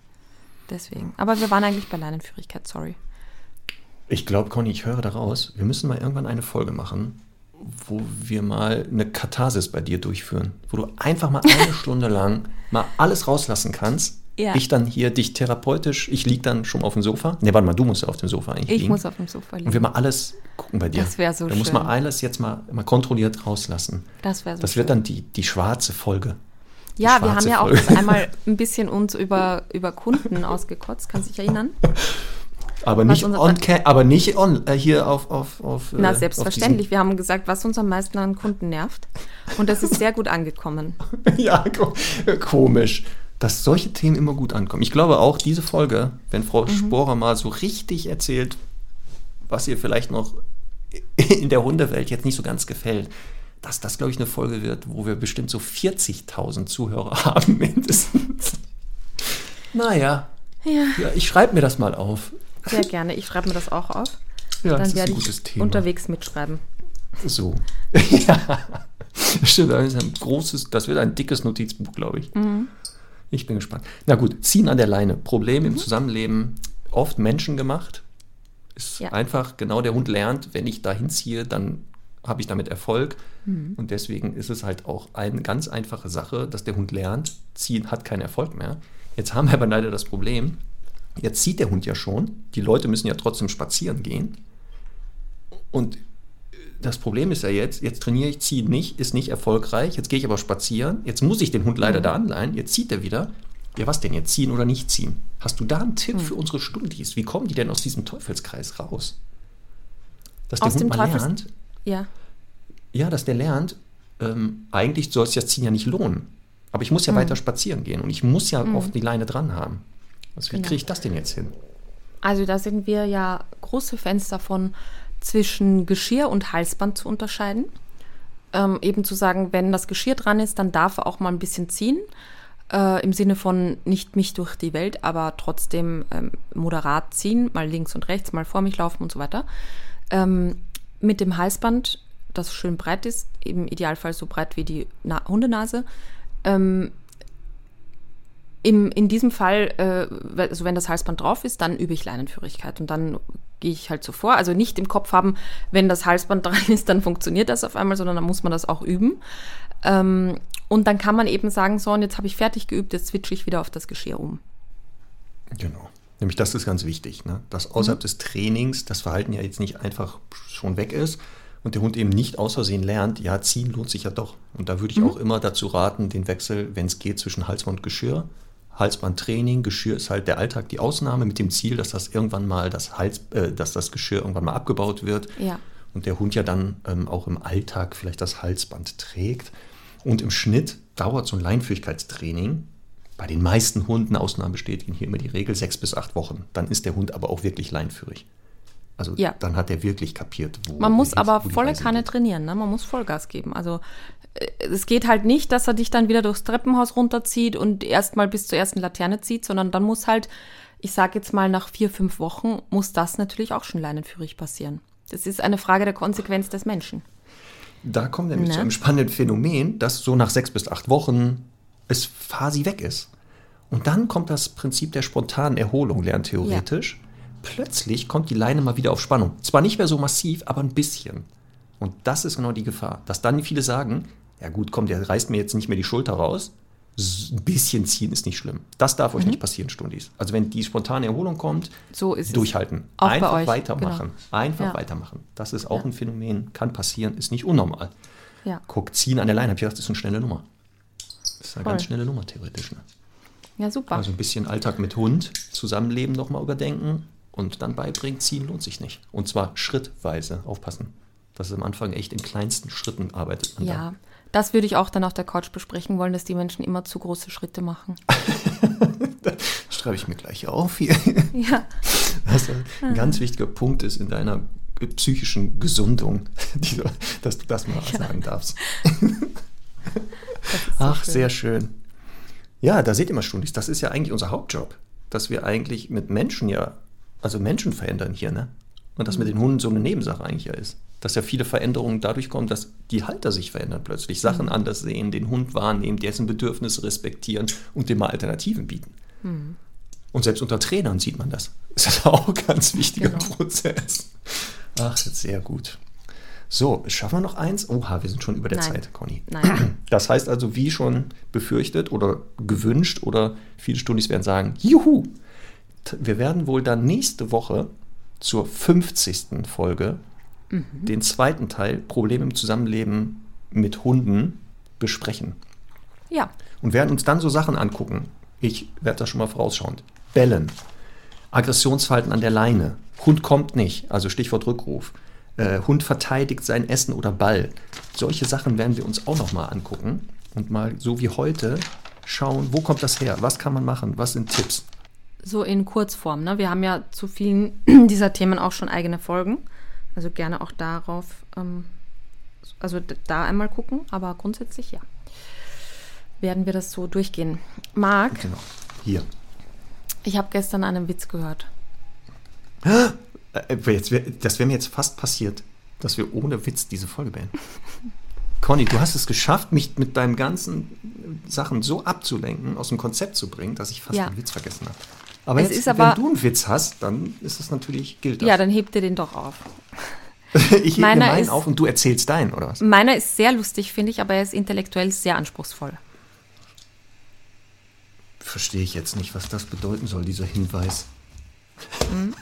Deswegen. Aber wir waren eigentlich bei Leinenführigkeit, sorry. Ich glaube, Conny, ich höre daraus, wir müssen mal irgendwann eine Folge machen, wo wir mal eine Katharsis bei dir durchführen, wo du einfach mal eine [laughs] Stunde lang mal alles rauslassen kannst. Ja. Ich dann hier dich therapeutisch, ich lieg dann schon auf dem Sofa. Ne, warte mal, du musst ja auf dem Sofa eigentlich Ich liegen. muss auf dem Sofa liegen. und wir mal alles gucken bei dir. Das wär so Da muss schön. man alles jetzt mal, mal kontrolliert rauslassen. Das wäre so Das schön. wird dann die, die schwarze Folge. Die Ja, wir haben ja auch einmal [laughs] ein bisschen uns über, über Kunden ausgekotzt, kannst du dich erinnern? Aber Was nicht, on, aber nicht on, äh, hier auf, auf, auf äh, Na, auf selbstverständlich. Wir haben gesagt, was uns am meisten an Kunden nervt. Und das ist sehr gut angekommen. [laughs] Ja, ko komisch, dass solche Themen immer gut ankommen. Ich glaube auch, diese Folge, wenn Frau Sporer mal so richtig erzählt, was ihr vielleicht noch [laughs] in der Hundewelt jetzt nicht so ganz gefällt, dass das, glaube ich, eine Folge wird, wo wir bestimmt so 40.000 Zuhörer [laughs] haben mindestens. Naja, Ja, ja, ich schreibe mir das mal auf. sehr gerne. Ich schreibe mir das auch auf. Ja, das Dann ist werde ein gutes ich Thema. unterwegs mitschreiben. So. [laughs] ja. Stimmt, das ist ein großes, das wird ein dickes Notizbuch, glaube ich. Ich bin gespannt. Na gut, ziehen an der Leine. Problem im Zusammenleben, oft menschengemacht. Ist Ja. einfach, genau der Hund lernt, wenn ich da hinziehe, dann habe ich damit Erfolg. Und deswegen ist es halt auch eine ganz einfache Sache, dass der Hund lernt, ziehen hat keinen Erfolg mehr. Jetzt haben wir aber leider das Problem, jetzt zieht der Hund ja schon, die Leute müssen ja trotzdem spazieren gehen. Und das Problem ist ja jetzt, jetzt trainiere ich, ziehe nicht, ist nicht erfolgreich, jetzt gehe ich aber spazieren, jetzt muss ich den Hund leider Mhm. da anleihen, jetzt zieht er wieder. Ja, was denn jetzt, ziehen oder nicht ziehen? Hast du da einen Mhm. Tipp für unsere Stundis? Wie kommen die denn aus diesem Teufelskreis raus? Dass der Aus Hund mal Teufels- lernt, Ja. ja, dass der lernt, ähm, eigentlich soll es das Ziehen ja nicht lohnen. Aber ich muss ja weiter spazieren gehen und ich muss ja oft die Leine dran haben. Also wie Genau. kriege ich das denn jetzt hin? Also da sind wir ja große Fans davon, zwischen Geschirr und Halsband zu unterscheiden. Ähm, eben zu sagen, wenn das Geschirr dran ist, dann darf er auch mal ein bisschen ziehen. Äh, Im Sinne von nicht mich durch die Welt, aber trotzdem ähm, moderat ziehen, mal links und rechts, mal vor mich laufen und so weiter. Ähm, mit dem Halsband, das schön breit ist, im Idealfall so breit wie die Na Hundenase, ähm, im, in diesem Fall, äh, also wenn das Halsband drauf ist, dann übe ich Leinenführigkeit und dann gehe ich halt so vor. Also nicht im Kopf haben, wenn das Halsband [laughs] dran ist, dann funktioniert das auf einmal, sondern dann muss man das auch üben. Ähm, und dann kann man eben sagen, so, und jetzt habe ich fertig geübt, jetzt switche ich wieder auf das Geschirr um. Genau. Nämlich das ist ganz wichtig, ne? dass außerhalb des Trainings das Verhalten ja jetzt nicht einfach schon weg ist und der Hund eben nicht aus Versehen lernt, ja, ziehen lohnt sich ja doch. Und da würde ich Mhm. auch immer dazu raten, den Wechsel, wenn es geht, zwischen Halsband und Geschirr. Halsbandtraining, Geschirr ist halt der Alltag die Ausnahme mit dem Ziel, dass das irgendwann mal das Hals, äh, dass das Geschirr irgendwann mal abgebaut wird Ja. und der Hund ja dann ähm, auch im Alltag vielleicht das Halsband trägt. Und im Schnitt dauert so ein Leinführigkeitstraining bei den meisten Hunden, Ausnahmen bestätigen hier immer die Regel, sechs bis acht Wochen. Dann ist der Hund aber auch wirklich leinführig. Also Ja. dann hat er wirklich kapiert, wo Man muss aber volle Kanne geht. trainieren, ne? Man muss Vollgas geben. Also äh, es geht halt nicht, dass er dich dann wieder durchs Treppenhaus runterzieht und erstmal bis zur ersten Laterne zieht, sondern dann muss halt, ich sage jetzt mal nach vier, fünf Wochen, muss das natürlich auch schon leinenführig passieren. Das ist eine Frage der Konsequenz des Menschen. Da kommt nämlich Ne? zu einem spannenden Phänomen, dass so nach sechs bis acht Wochen es quasi weg ist. Und dann kommt das Prinzip der spontanen Erholung, lernt theoretisch. Plötzlich kommt die Leine mal wieder auf Spannung. Zwar nicht mehr so massiv, aber ein bisschen. Und das ist genau die Gefahr, dass dann viele sagen, ja gut, komm, der reißt mir jetzt nicht mehr die Schulter raus. Ein bisschen ziehen ist nicht schlimm. Das darf Mhm. euch nicht passieren, Stundis. Also wenn die spontane Erholung kommt, So ist es. durchhalten. Einfach weitermachen. genau. Einfach Ja. weitermachen. Das ist auch ein Phänomen, kann passieren, ist nicht unnormal. Ja. Guck, ziehen an der Leine, hab ich gedacht, das ist eine schnelle Nummer. Das ist eine Voll. ganz schnelle Nummer, theoretisch. Ne? Ja, super. Also ein bisschen Alltag mit Hund, Zusammenleben nochmal überdenken und dann beibringen, ziehen lohnt sich nicht. Und zwar schrittweise aufpassen. Dass es am Anfang echt in kleinsten Schritten arbeitet. ja, das würde ich auch dann auf der Couch besprechen wollen, dass die Menschen immer zu große Schritte machen. [laughs] Da schreibe ich mir gleich auf hier. Ja. Was ein ganz wichtiger Punkt ist in deiner psychischen Gesundung, [laughs] du, dass du das mal sagen darfst. [laughs] Ach, sehr schön. Ja, da seht ihr mal, Stundis, das ist ja eigentlich unser Hauptjob, dass wir eigentlich mit Menschen ja, also Menschen verändern hier, ne? Und das mit den Hunden so eine Nebensache eigentlich ja ist. Dass ja viele Veränderungen dadurch kommen, dass die Halter sich verändern plötzlich, Sachen anders sehen, den Hund wahrnehmen, dessen Bedürfnisse respektieren und dem mal Alternativen bieten. Und selbst unter Trainern sieht man das. [laughs] Das ist auch ein ganz wichtiger Genau. Prozess. Ach, sehr gut. So, schaffen wir noch eins? Oha, wir sind schon über der Nein. Zeit, Conny. Nein. [clears throat] Das heißt also, wie schon befürchtet oder gewünscht oder viele Stundis werden sagen, juhu, wir werden wohl dann nächste Woche zur 50. Folge den zweiten Teil Probleme im Zusammenleben mit Hunden besprechen. Ja. Und werden uns dann so Sachen angucken. Ich werde das schon mal vorausschauend. Bellen, Aggressionsverhalten an der Leine, Hund kommt nicht, also Stichwort Rückruf, äh, Hund verteidigt sein Essen oder Ball. Solche Sachen werden wir uns auch noch mal angucken und mal so wie heute schauen, wo kommt das her, was kann man machen, was sind Tipps. So in Kurzform. Ne? Wir haben ja zu vielen [clears throat] dieser Themen auch schon eigene Folgen. Also gerne auch darauf, ähm, also da einmal gucken, aber grundsätzlich ja. Werden wir das so durchgehen. Marc, Genau. Hier. ich habe gestern einen Witz gehört. Äh, jetzt wär, das wäre mir jetzt fast passiert, dass wir ohne Witz diese Folge beenden. [laughs] Conny, du hast es geschafft, mich mit deinen ganzen Sachen so abzulenken, aus dem Konzept zu bringen, dass ich fast Ja. den Witz vergessen habe. Aber jetzt, ist aber- wenn du einen Witz hast, dann ist es natürlich, gilt das. Ja, dann hebt ihr den doch auf. [laughs] ich hebe meiner meinen ist- auf und du erzählst deinen, oder was? Meiner ist sehr lustig, finde ich, aber er ist intellektuell sehr anspruchsvoll. Verstehe ich jetzt nicht, was das bedeuten soll, dieser Hinweis. [laughs] Na,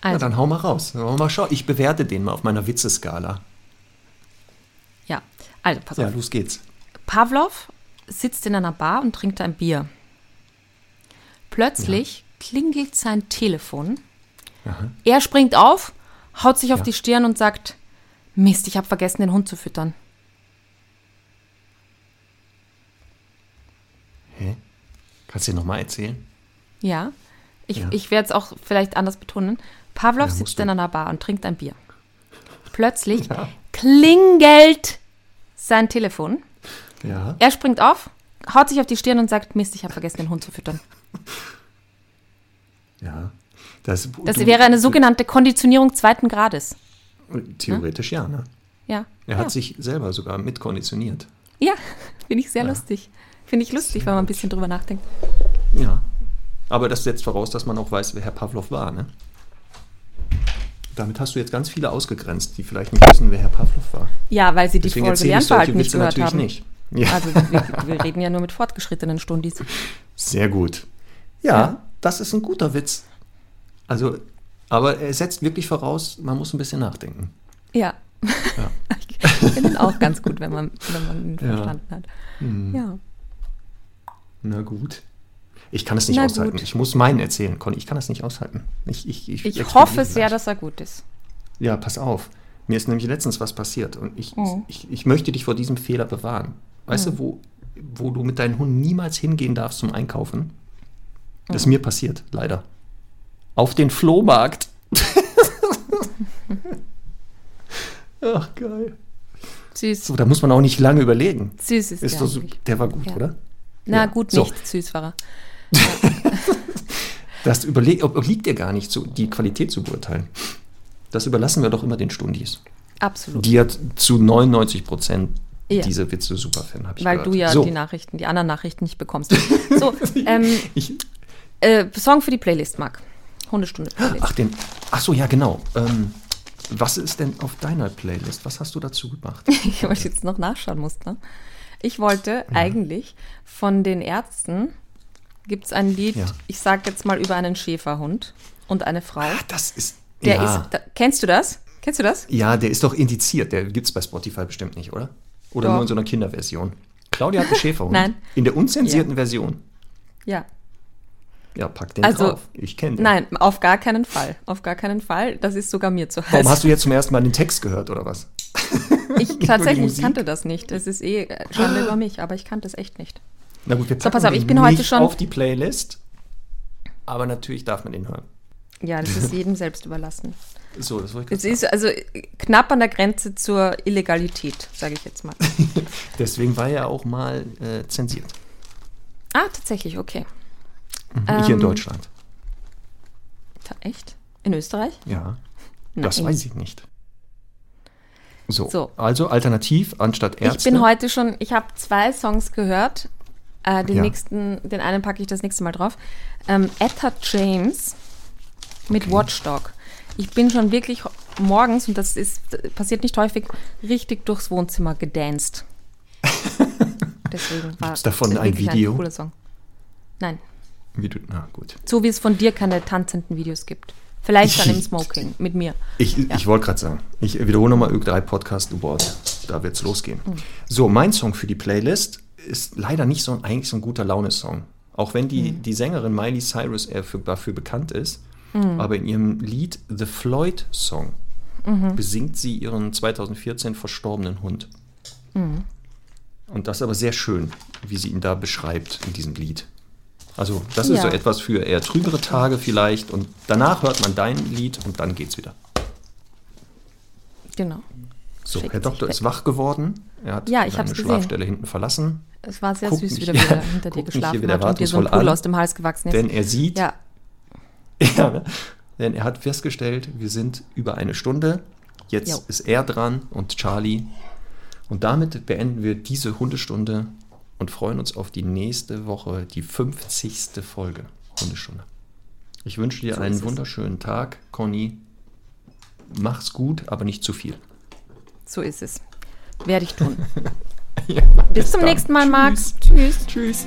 Also, dann hau mal raus. Mal schauen. Ich bewerte den mal auf meiner Witzeskala. ja. Also, pass Ja, auf. los geht's. Pavlov sitzt in einer Bar und trinkt ein Bier. Plötzlich klingelt sein Telefon. Aha. Er springt auf, haut sich auf Ja. die Stirn und sagt: Mist, ich habe vergessen, den Hund zu füttern. Hä? Kannst du dir nochmal erzählen? Ja, ich, Ja. ich werde es auch vielleicht anders betonen. Pavlov Ja, sitzt du. in einer Bar und trinkt ein Bier. Plötzlich klingelt sein Telefon. Ja. Er springt auf, haut sich auf die Stirn und sagt: Mist, ich habe vergessen, den Hund zu füttern. [laughs] Ja. Das, Das du- wäre eine sogenannte Konditionierung zweiten Grades. Theoretisch ja, ne? Ja. Er ja. hat sich selber sogar mitkonditioniert. Ja, [laughs] finde ich sehr Ja. lustig. Finde ich lustig, wenn man ein bisschen drüber nachdenkt. Ja. Aber das setzt voraus, dass man auch weiß, wer Herr Pavlov war, ne? Damit hast du jetzt ganz viele ausgegrenzt, die vielleicht nicht wissen, wer Herr Pavlov war. Ja, weil sie die Deswegen Folge Lernverhalten nicht gehört natürlich haben. nicht. Ja, Also wir, wir [laughs] reden ja nur mit fortgeschrittenen Stundis. sehr gut. Ja, Ja. das ist ein guter Witz. Also, aber er setzt wirklich voraus, man muss ein bisschen nachdenken. Ja. Ja. [laughs] Ich finde ihn auch ganz gut, wenn man, wenn man ihn Ja. verstanden hat. Hm. Ja. Na gut. Ich kann es nicht Na aushalten. gut. Ich muss meinen erzählen, Conny. Ich kann das nicht aushalten. Ich, ich, ich, Ich hoffe sehr, gleich. dass er gut ist. Ja, pass auf. Mir ist nämlich letztens was passiert und ich, Mhm. ich, ich möchte dich vor diesem Fehler bewahren. Weißt du, wo, wo du mit deinen Hunden niemals hingehen darfst zum Einkaufen? Das ist mir passiert, leider. Auf den Flohmarkt. [laughs] Ach, geil. Süß. So, da muss man auch nicht lange überlegen. Süß ist, Ist der so, der war gut, Ja. oder? Na Ja. gut, So. nicht. Süß war er. [laughs] Das überleg, ob- obliegt dir gar nicht, so, die Qualität zu beurteilen. Das überlassen wir doch immer den Stundis. Absolut. Die hat zu 99 Prozent Ja. diese Witze super finden, habe ich Weil gehört. du ja so, die Nachrichten, die anderen Nachrichten nicht bekommst. So, [laughs] ähm, ich, äh, Song für die Playlist, Marc. Hundestunde Playlist. ach, den, ach so, ja, genau. Ähm, was ist denn auf deiner Playlist? Was hast du dazu gemacht? [laughs] ich jetzt noch nachschauen musste. Ich wollte eigentlich von den Ärzten gibt es ein Lied, Ja. ich sag jetzt mal über einen Schäferhund und eine Frau. Ah, das ist, Der ja, ist, da, kennst du das? Kennst du das? ja, der ist doch indiziert. Der gibt es bei Spotify bestimmt nicht, oder? Oder Doch. nur in so einer Kinderversion. Claudia hat einen [laughs] Schäferhund. Nein. In der unzensierten Version. Ja. Ja, pack den Also, drauf. Ich kenne den. Nein, auf gar keinen Fall. Auf gar keinen Fall. Das ist sogar mir zu heiß. Warum hast du jetzt zum ersten Mal den Text gehört, oder was? [laughs] ich tatsächlich kannte das nicht. Es ist eh äh, Schande [gasps] über mich, aber ich kannte es echt nicht. Na gut, wir packen pass auf, ich bin heute schon- auf die Playlist. Aber natürlich darf man den hören. Ja, das ist [laughs] jedem selbst überlassen. So, das wollte ich Es gerade ist also knapp an der Grenze zur Illegalität, sage ich jetzt mal. sagen. [laughs] Deswegen war er auch mal äh, zensiert. Ah, tatsächlich, okay. Hier in Ähm, Deutschland. Ta- Echt? In Österreich? Ja. Das Nein. weiß ich nicht. So, So. also alternativ anstatt Ärzte. Ich bin heute schon, ich habe zwei Songs gehört. Äh, den Ja. nächsten, den einen packe ich das nächste Mal drauf. Ähm, Etta James mit Okay. Watchdog. Ich bin schon wirklich morgens, und das ist passiert nicht häufig, richtig durchs Wohnzimmer gedanced. [laughs] Deswegen war Gibt's davon das ein Video? cooler Song. Nein. Wie du, na gut. So wie es von dir keine tanzenden Videos gibt. Vielleicht dann im Smoking mit mir. Ich, ich wollte gerade sagen, ich wiederhole nochmal Ö3 Podcast Award. Da wird's losgehen. Hm. So, mein Song für die Playlist ist leider nicht so ein, eigentlich so ein guter Laune-Song. Auch wenn die, Hm. die Sängerin Miley Cyrus eher für, dafür bekannt ist. Hm. Aber in ihrem Lied The Floyd Song Mhm. besingt sie ihren 2014 verstorbenen Hund. Mhm. Und das ist aber sehr schön, wie sie ihn da beschreibt in diesem Lied. Also, das ist Ja. so etwas für eher trübere Tage vielleicht. Und danach hört man dein Lied und dann geht's wieder. Genau. So, Schickt Herr Doktor ist wach geworden. Er hat Ja, seine hab's gesehen. Schlafstelle hinten verlassen, Es war sehr Guckt süß, mich- wie der wieder hinter dir geschlafen hier wieder hat und dir so ein Pudel an. aus dem Hals gewachsen ist. denn er sieht, ja, [laughs] ja, ne? denn er hat festgestellt, wir sind über eine Stunde. Jetzt Jo. ist er dran und Charlie. Und damit beenden wir diese Hundestunde und freuen uns auf die nächste Woche, die 50. Folge Hundestunde. Ich wünsche dir So einen wunderschönen Tag, Conny. Mach's gut, aber nicht zu viel. so ist es. Werde ich tun. [laughs] Ja, Bis zum dann. nächsten Mal, Max. Tschüss. Tschüss. Tschüss.